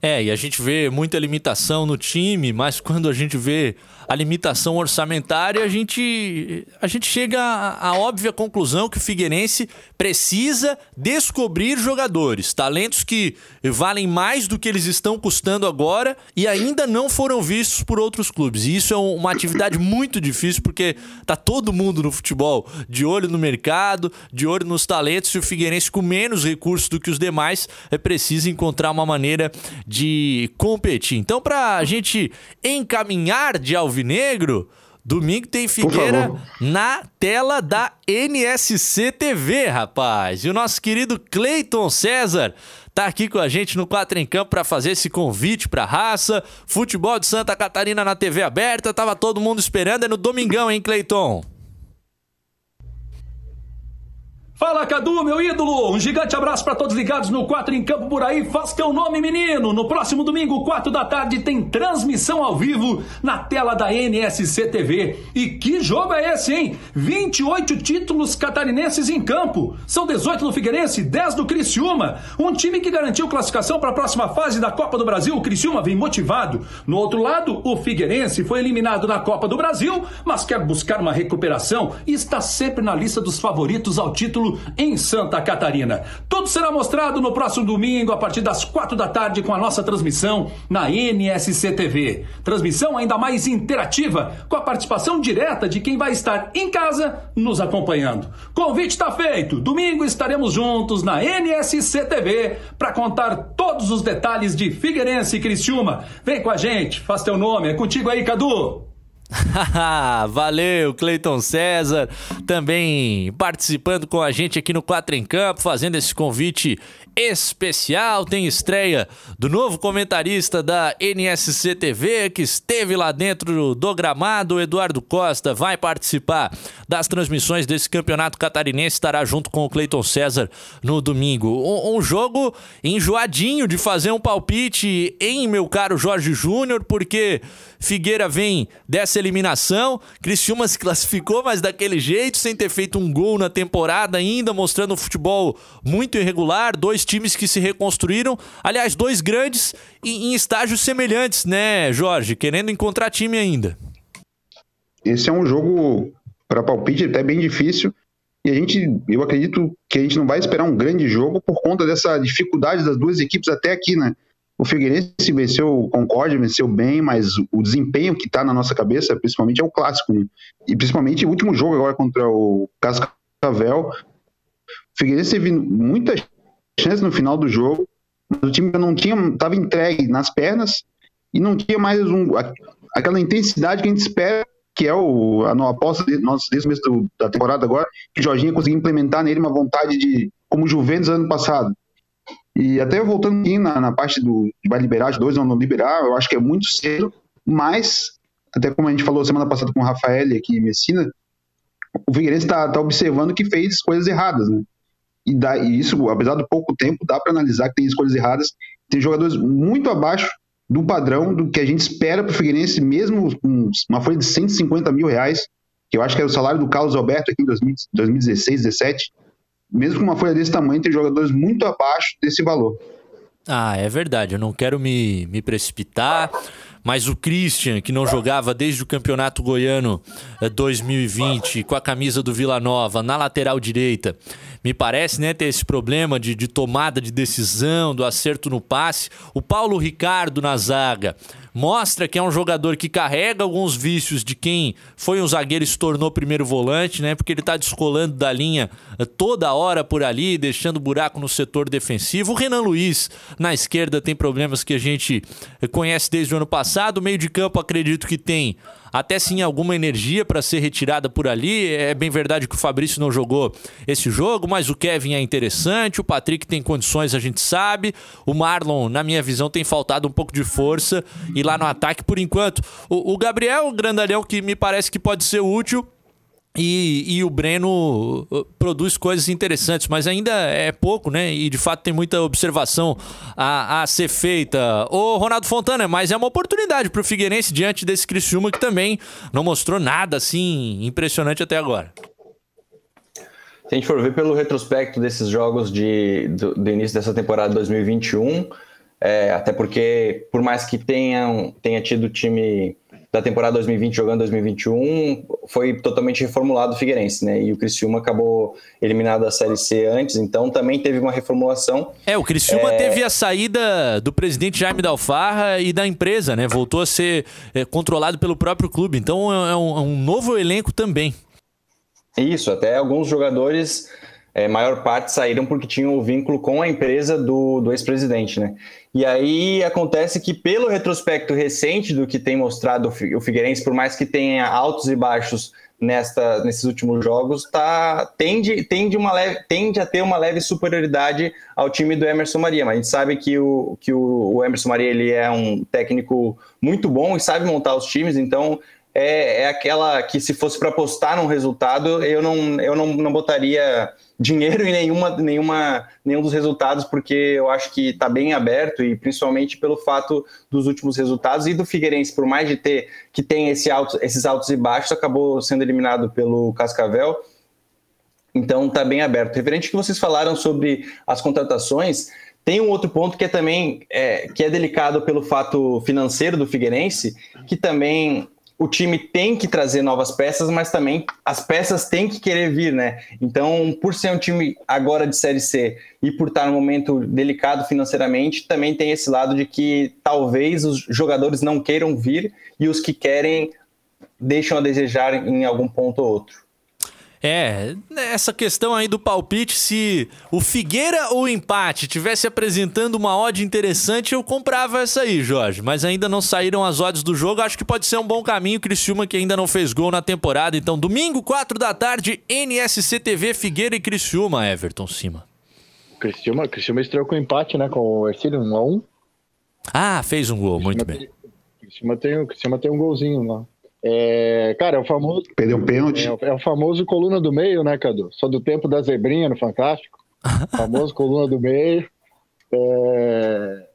É, e a gente vê muita limitação no time, mas quando a gente vê a limitação orçamentária, a gente, a gente chega à, à óbvia conclusão que o Figueirense precisa descobrir jogadores, talentos que valem mais do que eles estão custando agora e ainda não foram vistos por outros clubes. E isso é uma atividade muito difícil porque tá todo mundo no futebol de olho no mercado, de olho nos talentos e o Figueirense com menos recursos do que os demais é preciso encontrar uma maneira de competir. Então, para a gente encaminhar de Alvinegro, domingo tem Figueira na tela da NSC TV, rapaz. E o nosso querido Cleiton César tá aqui com a gente no Quatro em Campo para fazer esse convite para raça. Futebol de Santa Catarina na TV aberta, tava todo mundo esperando. É no domingão, hein, Cleiton? Fala Cadu, meu ídolo! Um gigante abraço para todos ligados no 4 em Campo por aí. Faz teu nome, menino! No próximo domingo, 4 da tarde, tem transmissão ao vivo na tela da NSC TV. E que jogo é esse, hein? 28 títulos catarinenses em campo. São 18 do Figueirense, 10 do Criciúma. Um time que garantiu classificação para a próxima fase da Copa do Brasil. O Criciúma vem motivado. No outro lado, o Figueirense foi eliminado na Copa do Brasil, mas quer buscar uma recuperação e está sempre na lista dos favoritos ao título em Santa Catarina. Tudo será mostrado no próximo domingo, a partir das quatro da tarde, com a nossa transmissão na NSC TV. Transmissão ainda mais interativa, com a participação direta de quem vai estar em casa nos acompanhando. Convite está feito. Domingo estaremos juntos na NSC TV para contar todos os detalhes de Figueirense e Criciúma. Vem com a gente, faz teu nome. É contigo aí, Cadu. Valeu, Cleiton César, também participando com a gente aqui no Quatro em Campo, fazendo esse convite especial. Tem estreia do novo comentarista da NSC TV, que esteve lá dentro do gramado. O Eduardo Costa vai participar das transmissões desse campeonato catarinense. Estará junto com o Cleiton César no domingo. Um, um jogo enjoadinho de fazer um palpite em meu caro Jorge Júnior, porque Figueira vem dessa eliminação. Criciúma se classificou, mas daquele jeito, sem ter feito um gol na temporada ainda, mostrando um futebol muito irregular. Dois times que se reconstruíram. Aliás, dois grandes em, em estágios semelhantes, né, Jorge? Querendo encontrar time ainda. Esse é um jogo para palpite até bem difícil. E a gente, eu acredito que a gente não vai esperar um grande jogo por conta dessa dificuldade das duas equipes até aqui, né? O Figueirense venceu o Concórdia, venceu bem, mas o desempenho que está na nossa cabeça, principalmente, é o clássico. Né? E principalmente o último jogo agora contra o Cascavel. O Figueirense teve muita chance no final do jogo, mas o time não tinha, estava entregue nas pernas e não tinha mais um, aquela intensidade que a gente espera, que é o, a, a aposta de, nossa, desde o mês da temporada agora, que o Jorginho conseguiu implementar nele uma vontade de, como o Juventus ano passado, e até voltando aqui na, na parte do que vai liberar, de dois ou não liberar, eu acho que é muito cedo, mas, até como a gente falou semana passada com o Rafael aqui em Messina, o Figueirense está tá observando que fez coisas erradas, né? E, dá, e isso, apesar do pouco tempo, dá para analisar que tem escolhas erradas. Tem jogadores muito abaixo do padrão do que a gente espera para o Figueirense, mesmo com uma folha de 150 mil reais, que eu acho que era o salário do Carlos Alberto aqui em 2016, 2017 mesmo com uma folha desse tamanho, tem jogadores muito abaixo desse valor. Ah, é verdade. Eu não quero me, me precipitar, mas o Christian, que não jogava desde o Campeonato Goiano 2020 eh, com a camisa do Vila Nova na lateral direita, me parece né, ter esse problema de, de tomada de decisão, do acerto no passe. O Paulo Ricardo na zaga mostra que é um jogador que carrega alguns vícios de quem foi um zagueiro e se tornou primeiro volante, né? Porque ele tá descolando da linha eh, toda hora por ali, deixando buraco no setor defensivo. O Renan Luiz na esquerda tem problemas que a gente eh, conhece desde o ano passado. O meio de campo acredito que tem até sim alguma energia para ser retirada por ali. É bem verdade que o Fabrício não jogou esse jogo, mas o Kevin é interessante, o Patrick tem condições, a gente sabe. O Marlon, na minha visão, tem faltado um pouco de força e lá no ataque por enquanto. O, o Gabriel, grandalhão, que me parece que pode ser útil. E, e, o Breno uh, produz coisas interessantes, mas ainda é pouco, né? E de fato tem muita observação a, a ser feita. Ô, Ronaldo Fontana, mas é uma oportunidade para o Figueirense diante desse Criciúma que também não mostrou nada assim impressionante até agora. Se a gente for ver pelo retrospecto desses jogos de, do, do início dessa temporada 2021, é, até porque, por mais que tenham, tenha tido time da temporada 2020 jogando 2021 foi totalmente reformulado o Figueirense, né? E o Criciúma acabou eliminado da Série C antes, então também teve uma reformulação. É, o Criciúma é... teve a saída do presidente Jaime Dalfarra e da empresa, né? Voltou a ser é, controlado pelo próprio clube, então é um, é um novo elenco também. Isso, até alguns jogadores é, maior parte saíram porque tinham o vínculo com a empresa do, do ex-presidente, né? E aí acontece que, pelo retrospecto recente do que tem mostrado o Figueirense, por mais que tenha altos e baixos nesta, nesses últimos jogos, tá, tende, tende, uma leve, tende a ter uma leve superioridade ao time do Emerson Maria. Mas a gente sabe que o, que o, o Emerson Maria ele é um técnico muito bom e sabe montar os times, então é, é aquela que se fosse para apostar num resultado, eu não, eu não, não botaria dinheiro em nenhuma, nenhuma, nenhum dos resultados, porque eu acho que está bem aberto e principalmente pelo fato dos últimos resultados e do Figueirense, por mais de ter que tem esse alto, esses altos e baixos, acabou sendo eliminado pelo Cascavel. Então está bem aberto. Referente que vocês falaram sobre as contratações, tem um outro ponto que é também é, que é delicado pelo fato financeiro do Figueirense, que também o time tem que trazer novas peças, mas também as peças têm que querer vir, né? Então, por ser um time agora de Série C e por estar num momento delicado financeiramente, também tem esse lado de que talvez os jogadores não queiram vir e os que querem deixam a desejar em algum ponto ou outro. É, essa questão aí do palpite, se o Figueira ou o empate tivesse apresentando uma odd interessante, eu comprava essa aí, Jorge. Mas ainda não saíram as odds do jogo, acho que pode ser um bom caminho. Criciúma que ainda não fez gol na temporada. Então, domingo, 4 da tarde, NSC TV, Figueira e Criciúma, Everton Cima. Criciúma, Criciúma estreou com empate, né, com o Ercílio, 1x1. Ah, fez um gol, muito bem. Criciúma tem, Criciúma tem um golzinho lá. É, cara, é o famoso. Perdeu o pênalti. É, é, o famoso coluna do meio, né, Cadu? Só do tempo da zebrinha no Fantástico. famoso coluna do meio. É,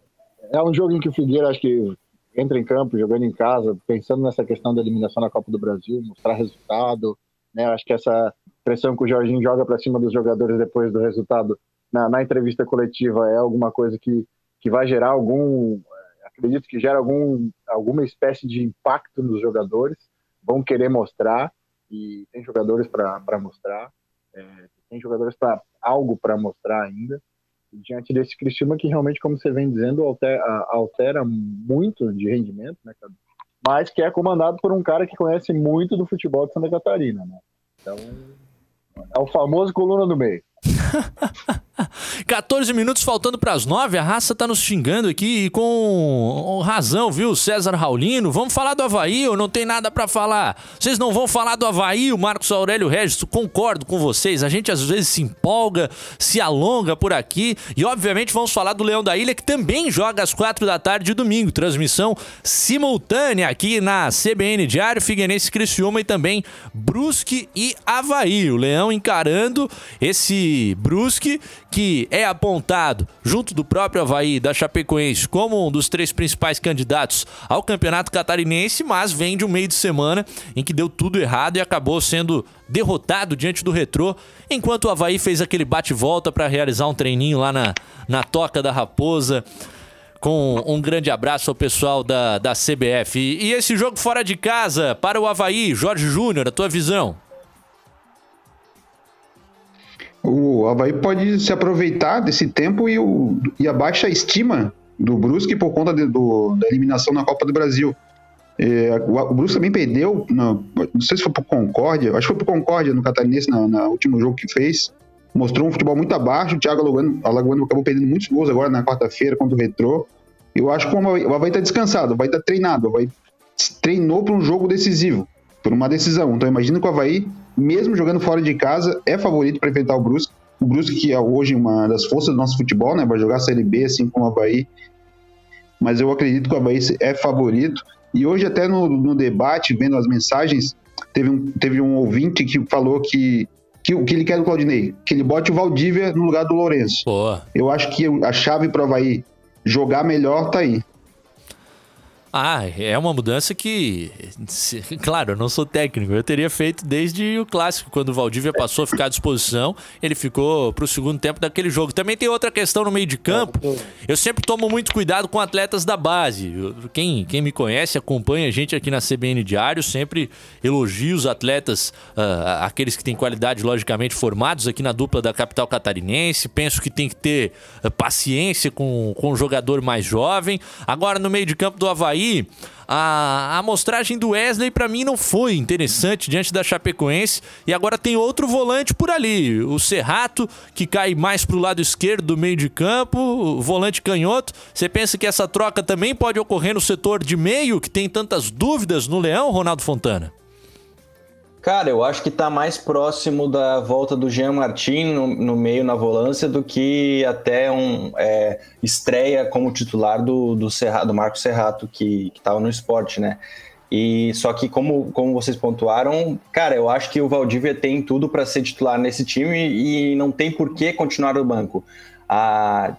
é um jogo em que o Figueira, acho que entra em campo, jogando em casa, pensando nessa questão da eliminação na Copa do Brasil, mostrar resultado. Né? Acho que essa pressão que o Jorginho joga para cima dos jogadores depois do resultado na, na, entrevista coletiva é alguma coisa que, que vai gerar algum acredito que gera algum, alguma espécie de impacto nos jogadores, vão querer mostrar, e tem jogadores para mostrar, é, tem jogadores para algo para mostrar ainda, diante desse Criciúma que realmente, como você vem dizendo, altera, altera muito de rendimento, né, mas que é comandado por um cara que conhece muito do futebol de Santa Catarina, né? Então, é o famoso coluna do meio. 14 minutos faltando para as 9. A raça tá nos xingando aqui e com razão, viu? César Raulino. Vamos falar do Havaí ou não tem nada para falar? Vocês não vão falar do Havaí, o Marcos Aurélio Regis? Concordo com vocês. A gente às vezes se empolga, se alonga por aqui. E obviamente vamos falar do Leão da Ilha, que também joga às 4 da tarde de domingo. Transmissão simultânea aqui na CBN Diário, Figueirense Criciúma e também Brusque e Havaí. O Leão encarando esse Brusque que é apontado, junto do próprio Havaí da Chapecoense, como um dos três principais candidatos ao campeonato catarinense, mas vem de um meio de semana em que deu tudo errado e acabou sendo derrotado diante do Retrô, enquanto o Havaí fez aquele bate-volta para realizar um treininho lá na, na Toca da Raposa com um grande abraço ao pessoal da, da CBF. E, e esse jogo fora de casa para o Havaí, Jorge Júnior, a tua visão? O Havaí pode se aproveitar desse tempo e, o, e a baixa estima do Brusque por conta de, do, da eliminação na Copa do Brasil. É, o, o, Brusque também perdeu, no, não sei se foi por Concórdia, acho que foi por Concórdia no Catarinense, no, no último jogo que fez. Mostrou um futebol muito abaixo. O Thiago Alagoano, Alagoano acabou perdendo muitos gols agora na quarta-feira contra o Retrô. Eu acho que o Havaí está descansado, vai estar tá treinado, vai treinou para um jogo decisivo, por uma decisão. Então imagina que o Havaí, mesmo jogando fora de casa, é favorito para enfrentar o Brusque. O Brusque que é hoje uma das forças do nosso futebol, né? Vai jogar a Série B assim como o Havaí. Mas eu acredito que o Havaí é favorito. E hoje até no, no debate, vendo as mensagens, teve um, teve um ouvinte que falou que que o que ele quer do Claudinei? Que ele bote o Valdívia no lugar do Lourenço. Boa. Eu acho que a chave para o Havaí jogar melhor tá aí. Ah, é uma mudança que, claro, eu não sou técnico, eu teria feito desde o clássico, quando o Valdívia passou a ficar à disposição, ele ficou para o segundo tempo daquele jogo. Também tem outra questão no meio de campo, eu sempre tomo muito cuidado com atletas da base. Quem, quem me conhece, acompanha a gente aqui na CBN Diário, sempre elogio os atletas, uh, aqueles que têm qualidade, logicamente, formados aqui na dupla da capital catarinense. Penso que tem que ter uh, paciência com, com o jogador mais jovem. Agora, no meio de campo do Havaí, aí, a amostragem do Wesley para mim não foi interessante diante da Chapecoense. E agora tem outro volante por ali, o Serrato, que cai mais pro lado esquerdo do meio de campo, o volante canhoto. Você pensa que essa troca também pode ocorrer no setor de meio, que tem tantas dúvidas no Leão, Ronaldo Fontana? Cara, eu acho que tá mais próximo da volta do Jean Martin no, no meio na volância do que até um é, estreia como titular do, do, Serra, do Marco Serrato, que, que tava no esporte, né? E só que, como, como vocês pontuaram, cara, eu acho que o Valdívia tem tudo para ser titular nesse time e não tem por que continuar no banco. A,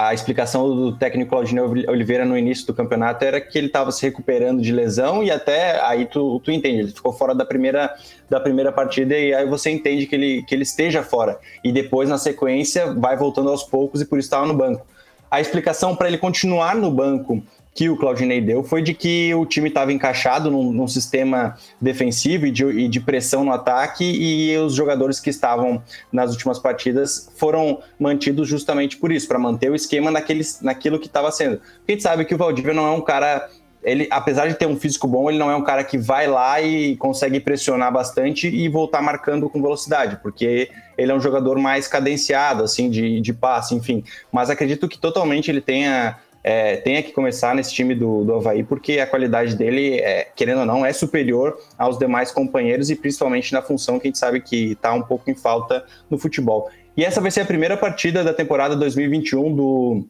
a explicação do técnico Claudinei Oliveira no início do campeonato era que ele estava se recuperando de lesão e até aí tu, tu entende, ele ficou fora da primeira, da primeira partida e aí você entende que ele, que ele esteja fora. E depois, na sequência, vai voltando aos poucos e por isso estava no banco. A explicação para ele continuar no banco que o Claudinei deu foi de que o time estava encaixado num, num, sistema defensivo e de, e de, pressão no ataque e os jogadores que estavam nas últimas partidas foram mantidos justamente por isso, para manter o esquema naquele, naquilo que estava sendo. A gente sabe que o Valdívia não é um cara ele, apesar de ter um físico bom, ele não é um cara que vai lá e consegue pressionar bastante e voltar marcando com velocidade, porque ele é um jogador mais cadenciado, assim, de, de passe, enfim. Mas acredito que totalmente ele tenha é, tenha que começar nesse time do, do Havaí, porque a qualidade dele, é, querendo ou não, é superior aos demais companheiros e principalmente na função que a gente sabe que está um pouco em falta no futebol. E essa vai ser a primeira partida da temporada 2021 do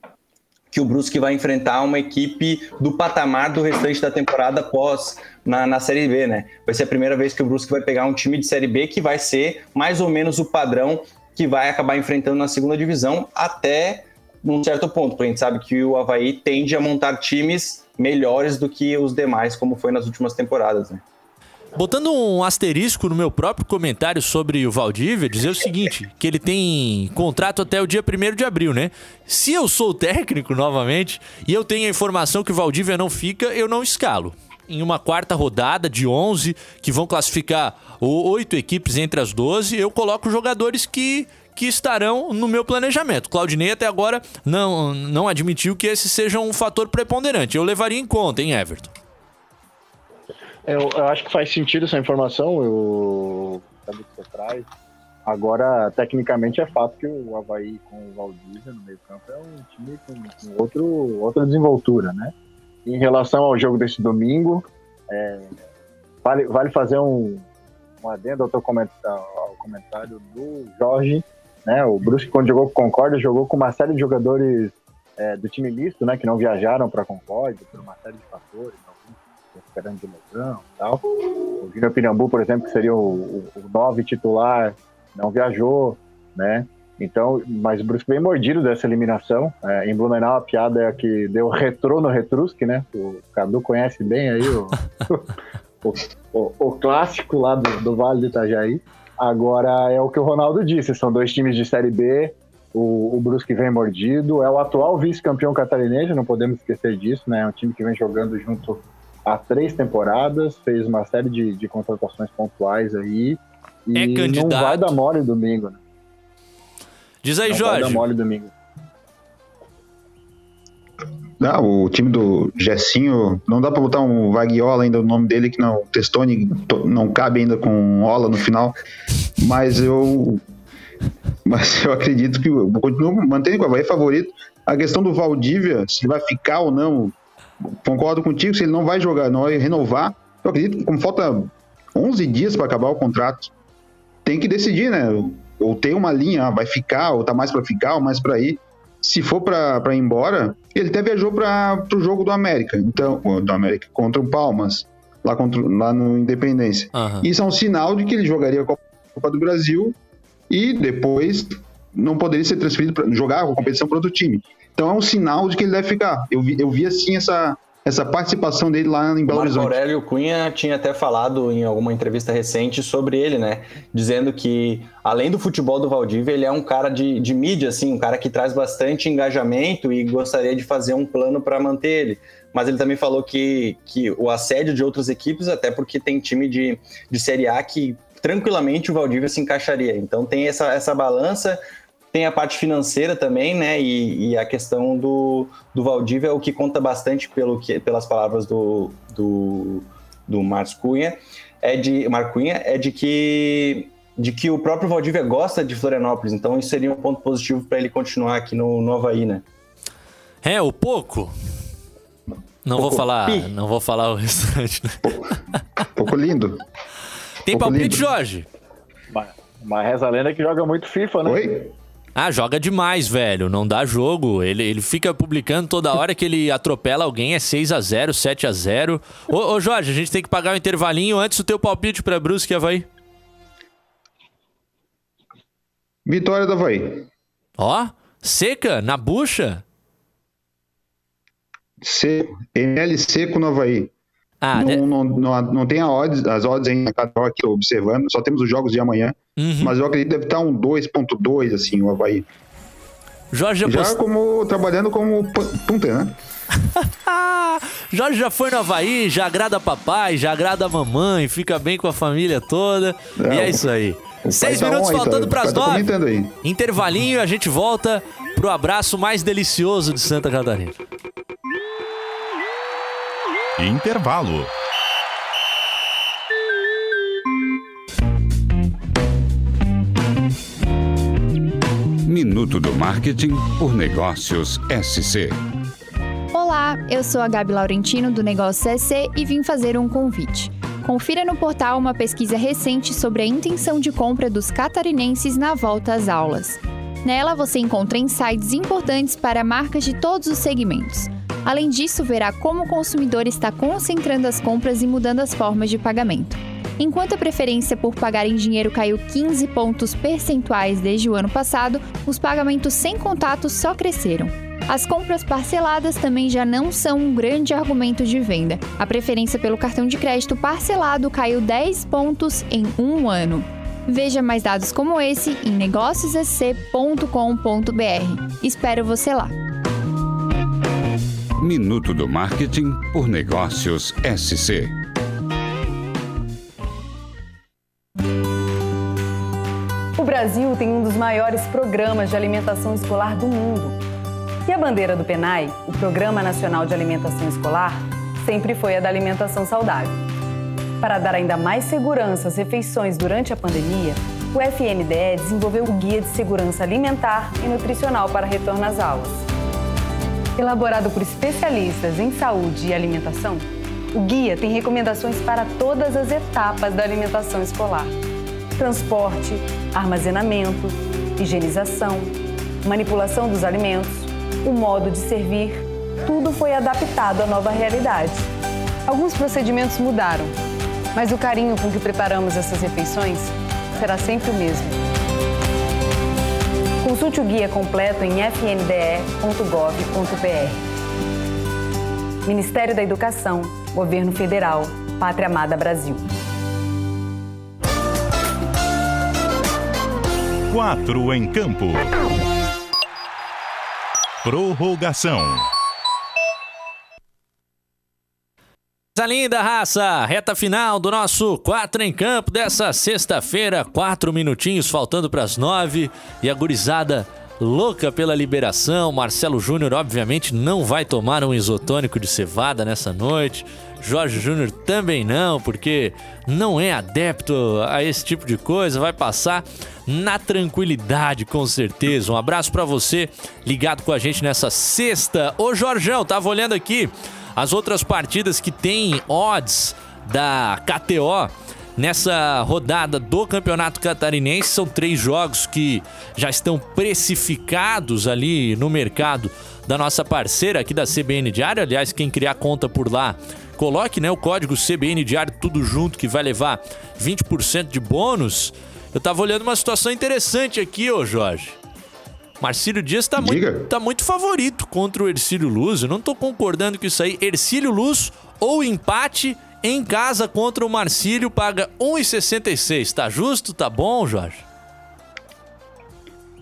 que o Brusque vai enfrentar uma equipe do patamar do restante da temporada pós na, na Série B, né? Vai ser a primeira vez que o Brusque vai pegar um time de Série B que vai ser mais ou menos o padrão que vai acabar enfrentando na segunda divisão até num certo ponto, porque a gente sabe que o Havaí tende a montar times melhores do que os demais, como foi nas últimas temporadas, né? Botando um asterisco no meu próprio comentário sobre o Valdívia, dizer o seguinte: que ele tem contrato até o dia 1 de abril, né? Se eu sou técnico novamente e eu tenho a informação que o Valdívia não fica, eu não escalo. Em uma quarta rodada de 11, que vão classificar oito equipes entre as 12, eu coloco jogadores que que estarão no meu planejamento. Claudinei até agora não, não admitiu que esse seja um fator preponderante. Eu levaria em conta, hein, Everton? Eu, eu acho que faz sentido essa informação, eu que você traz. Agora, tecnicamente, é fato que o Havaí com o Valdívia no meio campo é um time com, com outro, outra desenvoltura, né? Em relação ao jogo desse domingo, é, vale, vale fazer um, um adendo ao, teu comentário, ao comentário do Jorge né? O Brusque, quando jogou com Concórdia, jogou com uma série de jogadores é, do time misto, né? Que não viajaram para Concórdia por uma série de fatores, esperando de lesão e tal. O Júnior Pinambu, por exemplo, que seria o, nove titular, não viajou, né? Então, mas o Brusque bem mordido dessa eliminação. É, em Blumenau, a piada é que deu retrô no Retrusque, né? O Cadu conhece bem aí o, o, o, o, clássico lá do, do Vale do Itajaí. Agora é o que o Ronaldo disse: são dois times de Série B. O, o Brusque vem mordido. É o atual vice-campeão catarinense, não podemos esquecer disso, né? É um time que vem jogando junto há três temporadas, fez uma série de, de contratações pontuais aí. E é candidato. não vai dar mole domingo, né? Diz aí, não Jorge. Vai dar mole domingo. Não, o time do Gessinho, não dá pra botar um Vaguiola ainda, o nome dele, que não, Testoni não cabe ainda com Ola no final, mas eu mas eu acredito que eu continuo mantendo o Havaí favorito. A questão do Valdívia, se vai ficar ou não, concordo contigo, se ele não vai jogar, não vai renovar, eu acredito que como falta 11 dias para acabar o contrato, tem que decidir, né? Ou tem uma linha, vai ficar, ou tá mais para ficar, ou mais para ir. Se for para ir embora, ele até viajou para o jogo do América, então, do América contra o Palmas, lá, contra, lá no Independência. Aham. Isso é um sinal de que ele jogaria a Copa do Brasil e depois não poderia ser transferido para jogar a competição para outro time. Então é um sinal de que ele deve ficar. Eu vi, eu vi assim essa, essa participação dele lá em O Belo Marco Horizonte. Aurélio Cunha tinha até falado em alguma entrevista recente sobre ele, né? Dizendo que, além do futebol do Valdívia, ele é um cara de, de mídia, assim, um cara que traz bastante engajamento e gostaria de fazer um plano para manter ele. Mas ele também falou que, que o assédio de outras equipes, até porque tem time de, de Série A que tranquilamente o Valdívia se encaixaria. Então tem essa, essa balança, tem a parte financeira também, né? E, e a questão do, do Valdívia é o que conta bastante pelo que, pelas palavras do, do, do Marcos Cunha, é de Marco Cunha, é de que de que o próprio Valdívia gosta de Florianópolis, então isso seria um ponto positivo para ele continuar aqui no, no Havaí, né? É, o pouco. Não vou Pouco falar, pi. não vou falar o restante. né? Pouco lindo. Tem Pouco palpite, lindo. Jorge? Mas, mas reza a lenda que joga muito FIFA, né? Oi? Ah, joga demais, velho. Não dá jogo. Ele, ele fica publicando toda hora que ele atropela alguém, é 6 a 0 7 a 0 ô, ô, Jorge, a gente tem que pagar o intervalinho antes do teu palpite pra Brusque e Havaí. Vitória do Havaí. Ó, seca, na bucha. Seco. ML seco no Havaí. Ah, não, né? não, não, não tem odds, as odds ainda cada hora aqui observando, só temos os jogos de amanhã. Uhum. Mas eu acredito que deve estar um 2.2, assim, o Havaí. Jorge já, Já post- como trabalhando como pu- punter, né? Jorge já foi no Havaí, já agrada papai, já agrada a mamãe, fica bem com a família toda. É, e é isso aí. Seis tá minutos aí, faltando tá- pras o pai tá nove. Intervalinho a gente volta pro abraço mais delicioso de Santa Catarina. Intervalo. Minuto do Marketing por Negócios SC. Olá, eu sou a Gabi Laurentino do Negócio CSC e vim fazer um convite. Confira no portal uma pesquisa recente sobre a intenção de compra dos catarinenses na volta às aulas. Nela você encontra insights importantes para marcas de todos os segmentos. Além disso, verá como o consumidor está concentrando as compras e mudando as formas de pagamento. Enquanto a preferência por pagar em dinheiro caiu 15 pontos percentuais desde o ano passado, os pagamentos sem contato só cresceram. As compras parceladas também já não são um grande argumento de venda. A preferência pelo cartão de crédito parcelado caiu 10 pontos em um ano. Veja mais dados como esse em negóciossc.com.br. Espero você lá. Minuto do Marketing por Negócios SC. O Brasil tem um dos maiores programas de alimentação escolar do mundo. E a bandeira do PENAI, o Programa Nacional de Alimentação Escolar, sempre foi a da alimentação saudável. Para dar ainda mais segurança às refeições durante a pandemia, o FNDE desenvolveu o Guia de Segurança Alimentar e Nutricional para retorno às aulas. Elaborado por especialistas em saúde e alimentação, o guia tem recomendações para todas as etapas da alimentação escolar: transporte, armazenamento, higienização, manipulação dos alimentos, o modo de servir, tudo foi adaptado à nova realidade. Alguns procedimentos mudaram, mas o carinho com que preparamos essas refeições será sempre o mesmo. Consulte o guia completo em fnde.gov.br. Ministério da Educação, Governo Federal, Pátria Amada Brasil. Quatro em campo. Prorrogação. Coisa linda, raça! Reta final do nosso 4 em campo dessa sexta-feira, quatro minutinhos faltando para as nove e a gurizada louca pela liberação. Marcelo Júnior, obviamente, não vai tomar um isotônico de cevada nessa noite. Jorge Júnior também não, porque não é adepto a esse tipo de coisa. Vai passar na tranquilidade, com certeza. Um abraço para você ligado com a gente nessa sexta. Ô, Jorgão, tava olhando aqui. As outras partidas que tem odds da KTO nessa rodada do Campeonato Catarinense. São três jogos que já estão precificados ali no mercado da nossa parceira aqui da CBN Diário. Aliás, quem criar conta por lá, coloque né, o código CBN Diário tudo junto que vai levar 20% de bônus. Eu tava olhando uma situação interessante aqui, ô Jorge. Marcílio Dias tá muito, tá muito favorito contra o Ercílio Luz. Eu não tô concordando com isso aí. Ercílio Luz ou empate em casa contra o Marcílio paga 1,66. Tá justo? Tá bom, Jorge?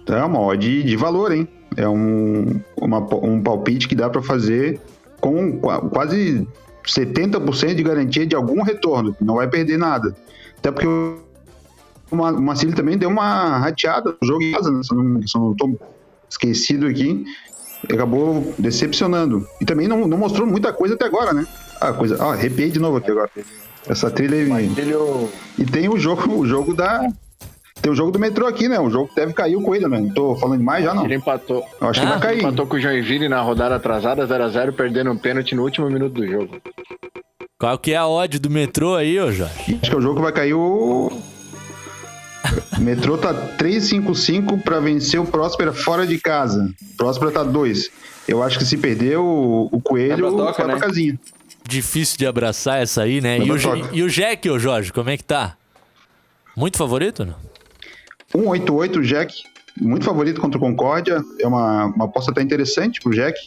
É uma odd de valor, hein? É um, uma, um palpite que dá para fazer com quase 70% de garantia de algum retorno. Não vai perder nada. Até porque o Marcílio também deu uma rateada no jogo em casa, né? Se eu não, se eu não tô esquecido aqui. Acabou decepcionando. E também não, não mostrou muita coisa até agora, né? Ah, coisa. Ah, arrepiei de novo aqui agora. Essa trilha aí. E tem o jogo, o jogo da. Tem o jogo do metrô aqui, né? O jogo que deve cair o Coelho, né? Não tô falando demais já, não. Ele empatou. Eu acho ah, que vai cair. empatou com o Joinville na rodada atrasada, 0x0, perdendo um pênalti no último minuto do jogo. Qual que é a odd do metrô aí, ô Jorge? Acho que é o jogo que vai cair o. metrô tá 3,55 para vencer o Próspera fora de casa. Próspera tá 2. Eu acho que se perder o, o Coelho, vai pra né? casinha. Difícil de abraçar essa aí, né? E o, e o Jack, ô Jorge, como é que tá? Muito favorito, não? 188, Jack. Muito favorito contra o Concórdia. É uma, uma aposta até interessante pro Jack.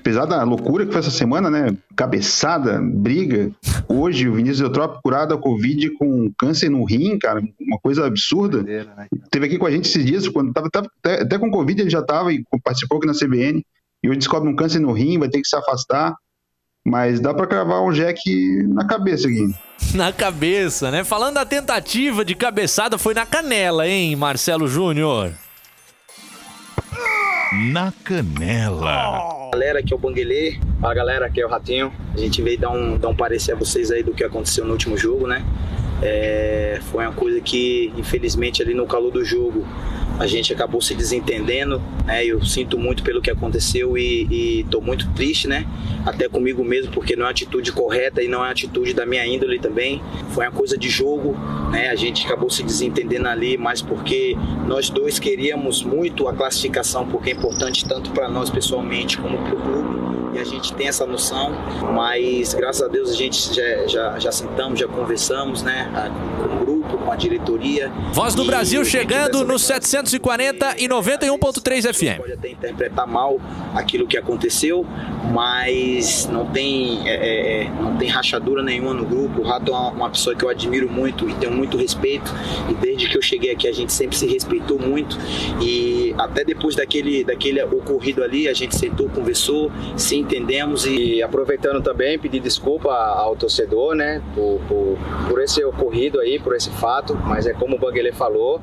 Apesar da loucura que foi essa semana, né? Cabeçada, briga. Hoje o Vinícius Eutrópio curado a Covid com câncer no rim, cara. Uma coisa absurda. Né, Teve aqui com a gente esses dias, quando tava, tava até, até, com Covid ele já tava e participou aqui na CBN. E hoje descobre um câncer no rim, vai ter que se afastar. Mas dá para cravar um jack na cabeça aqui. Na cabeça, né? Falando da tentativa de cabeçada, foi na canela, hein, Marcelo Júnior? Na canela. Galera, aqui é o Banguelê. A galera, aqui é o Ratinho. A gente veio dar um, dar um parecer a vocês aí do que aconteceu no último jogo, né? É, foi uma coisa que, infelizmente, ali no calor do jogo, a gente acabou se desentendendo, né? Eu sinto muito pelo que aconteceu e, estou muito triste, né? Até comigo mesmo, porque não é atitude correta e não é atitude da minha índole também. Foi uma coisa de jogo, né? A gente acabou se desentendendo ali, mas porque nós dois queríamos muito a classificação, porque é importante tanto para nós pessoalmente como para o clube e a gente tem essa noção, mas graças a Deus a gente já, já, já sentamos, já conversamos, né, com o grupo, com a diretoria. Voz do Brasil chegando no 740 e 91.3 FM. Pode até interpretar mal aquilo que aconteceu, mas não tem, é, é, é, não tem rachadura nenhuma no grupo. O Rato é uma, uma pessoa que eu admiro muito e tenho muito respeito, e desde que eu cheguei aqui a gente sempre se respeitou muito, e até depois daquele, daquele ocorrido ali, a gente sentou, conversou, se entendemos e aproveitando também pedir desculpa ao torcedor, né, por, por, por esse ocorrido aí, por esse fato, mas é como o Banguele falou,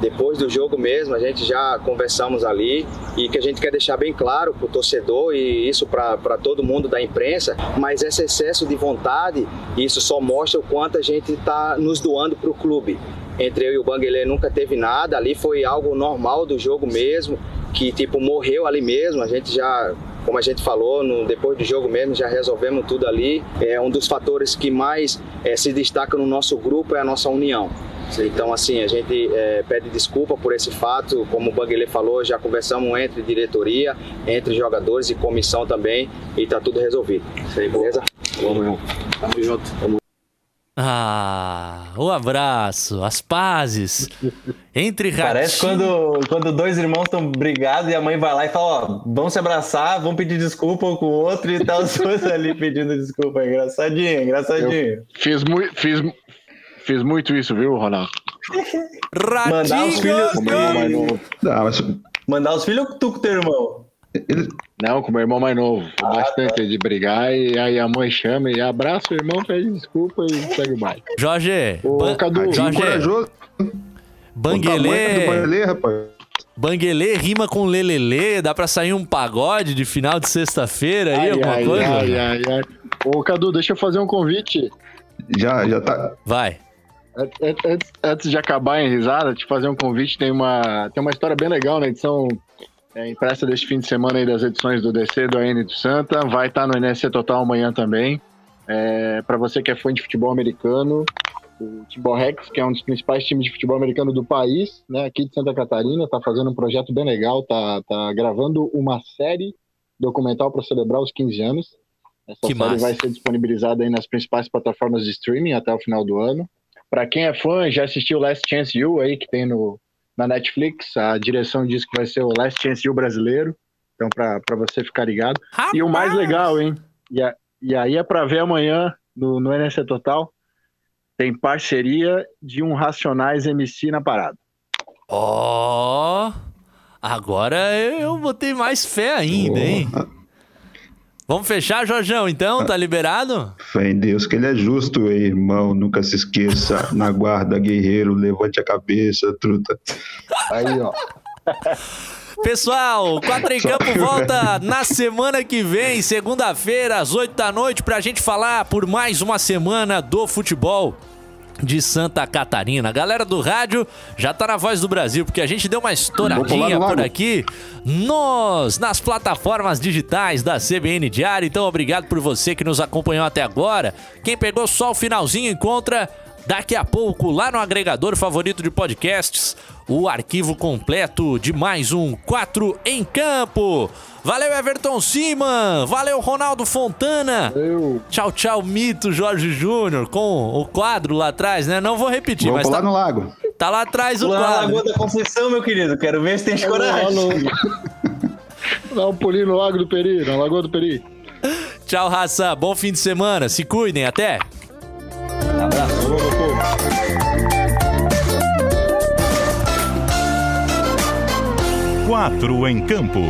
depois do jogo mesmo, a gente já conversamos ali e que a gente quer deixar bem claro para o torcedor e isso para todo mundo da imprensa, mas esse excesso de vontade, isso só mostra o quanto a gente está nos doando para o clube. Entre eu e o Banguele nunca teve nada, ali foi algo normal do jogo mesmo, que tipo morreu ali mesmo, a gente já como a gente falou, no, depois do jogo mesmo já resolvemos tudo ali. É um dos fatores que mais é, se destaca no nosso grupo é a nossa união. Então, assim, a gente é, pede desculpa por esse fato. Como o Banguele falou, já conversamos entre diretoria, entre jogadores e comissão também, e tá tudo resolvido. Isso aí, beleza? Vamos junto. Tamo junto. Ah, o abraço, as pazes entre ratinho... Parece quando, quando dois irmãos estão brigados e a mãe vai lá e fala, ó, vão se abraçar, vão pedir desculpa um com o outro e tá os dois ali pedindo desculpa. Engraçadinho, engraçadinho. Eu fiz, mu fiz, fiz muito isso, viu, Ronaldo? Ratinho! Mandar os filhos... Mandar os filhos tu com teu irmão? Não, com o meu irmão mais novo. Ah, bastante tá. de brigar e aí a mãe chama e abraça o irmão, pede desculpa e segue o baile. Jorge, Ô, ban... Cadu, Jorge, corajoso. Banguelê. Banguelê, rapaz. Banguelê rima com lelele, dá pra sair um pagode de final de sexta-feira aí, ai, alguma ai, coisa? Ai, ai, ai. Ô, Cadu, deixa eu fazer um convite. Já, já tá. Vai. Antes, antes de acabar em risada, te fazer um convite, tem uma, tem uma história bem legal na edição é, impressa deste fim de semana aí das edições do DC do AN de Santa. Vai estar no NSC Total amanhã também. É, para você que é fã de futebol americano, o Timbal Rex, que é um dos principais times de futebol americano do país, né, aqui de Santa Catarina, está fazendo um projeto bem legal, tá, tá gravando uma série documental para celebrar os 15 anos. Essa Que série massa. vai ser disponibilizada aí nas principais plataformas de streaming até o final do ano. Para quem é fã, já assistiu Last Chance You aí, que tem no, na Netflix, a direção diz que vai ser o Last Chance You brasileiro, então para você ficar ligado. E o mais legal, hein? E, a- e aí é para ver amanhã no, no NSC Total, tem parceria de um Racionais MC na parada. Ó, agora eu botei mais fé ainda, hein? Vamos fechar, Jorjão, então? Tá liberado? Fé em Deus que ele é justo, irmão. Nunca se esqueça. Na guarda, guerreiro, levante a cabeça, truta. Aí, ó. Pessoal, Quatro em Campo volta na semana que vem, segunda-feira, às 8 da noite, pra gente falar por mais uma semana do futebol de Santa Catarina. A galera do rádio já tá na voz do Brasil, porque a gente deu uma estouradinha por aqui nos, nas plataformas digitais da CBN Diário. Então, obrigado por você que nos acompanhou até agora. Quem pegou só o finalzinho encontra daqui a pouco lá no agregador favorito de podcasts o arquivo completo de mais um 4 em Campo. Valeu, Everton Siman. Valeu, Ronaldo Fontana. Tchau, tchau, Mito Jorge Júnior, com o quadro lá atrás, né? Não vou repetir, Vou mas pular tá, no lago. tá lá atrás o Pula na quadro. Lagoa da Conceição, meu querido. Quero ver se tem coragem. Dá um pulinho no Lago do Peri, na Lagoa do Peri. Tchau, raça. Bom fim de semana. Se cuidem. Até. Quatro em campo.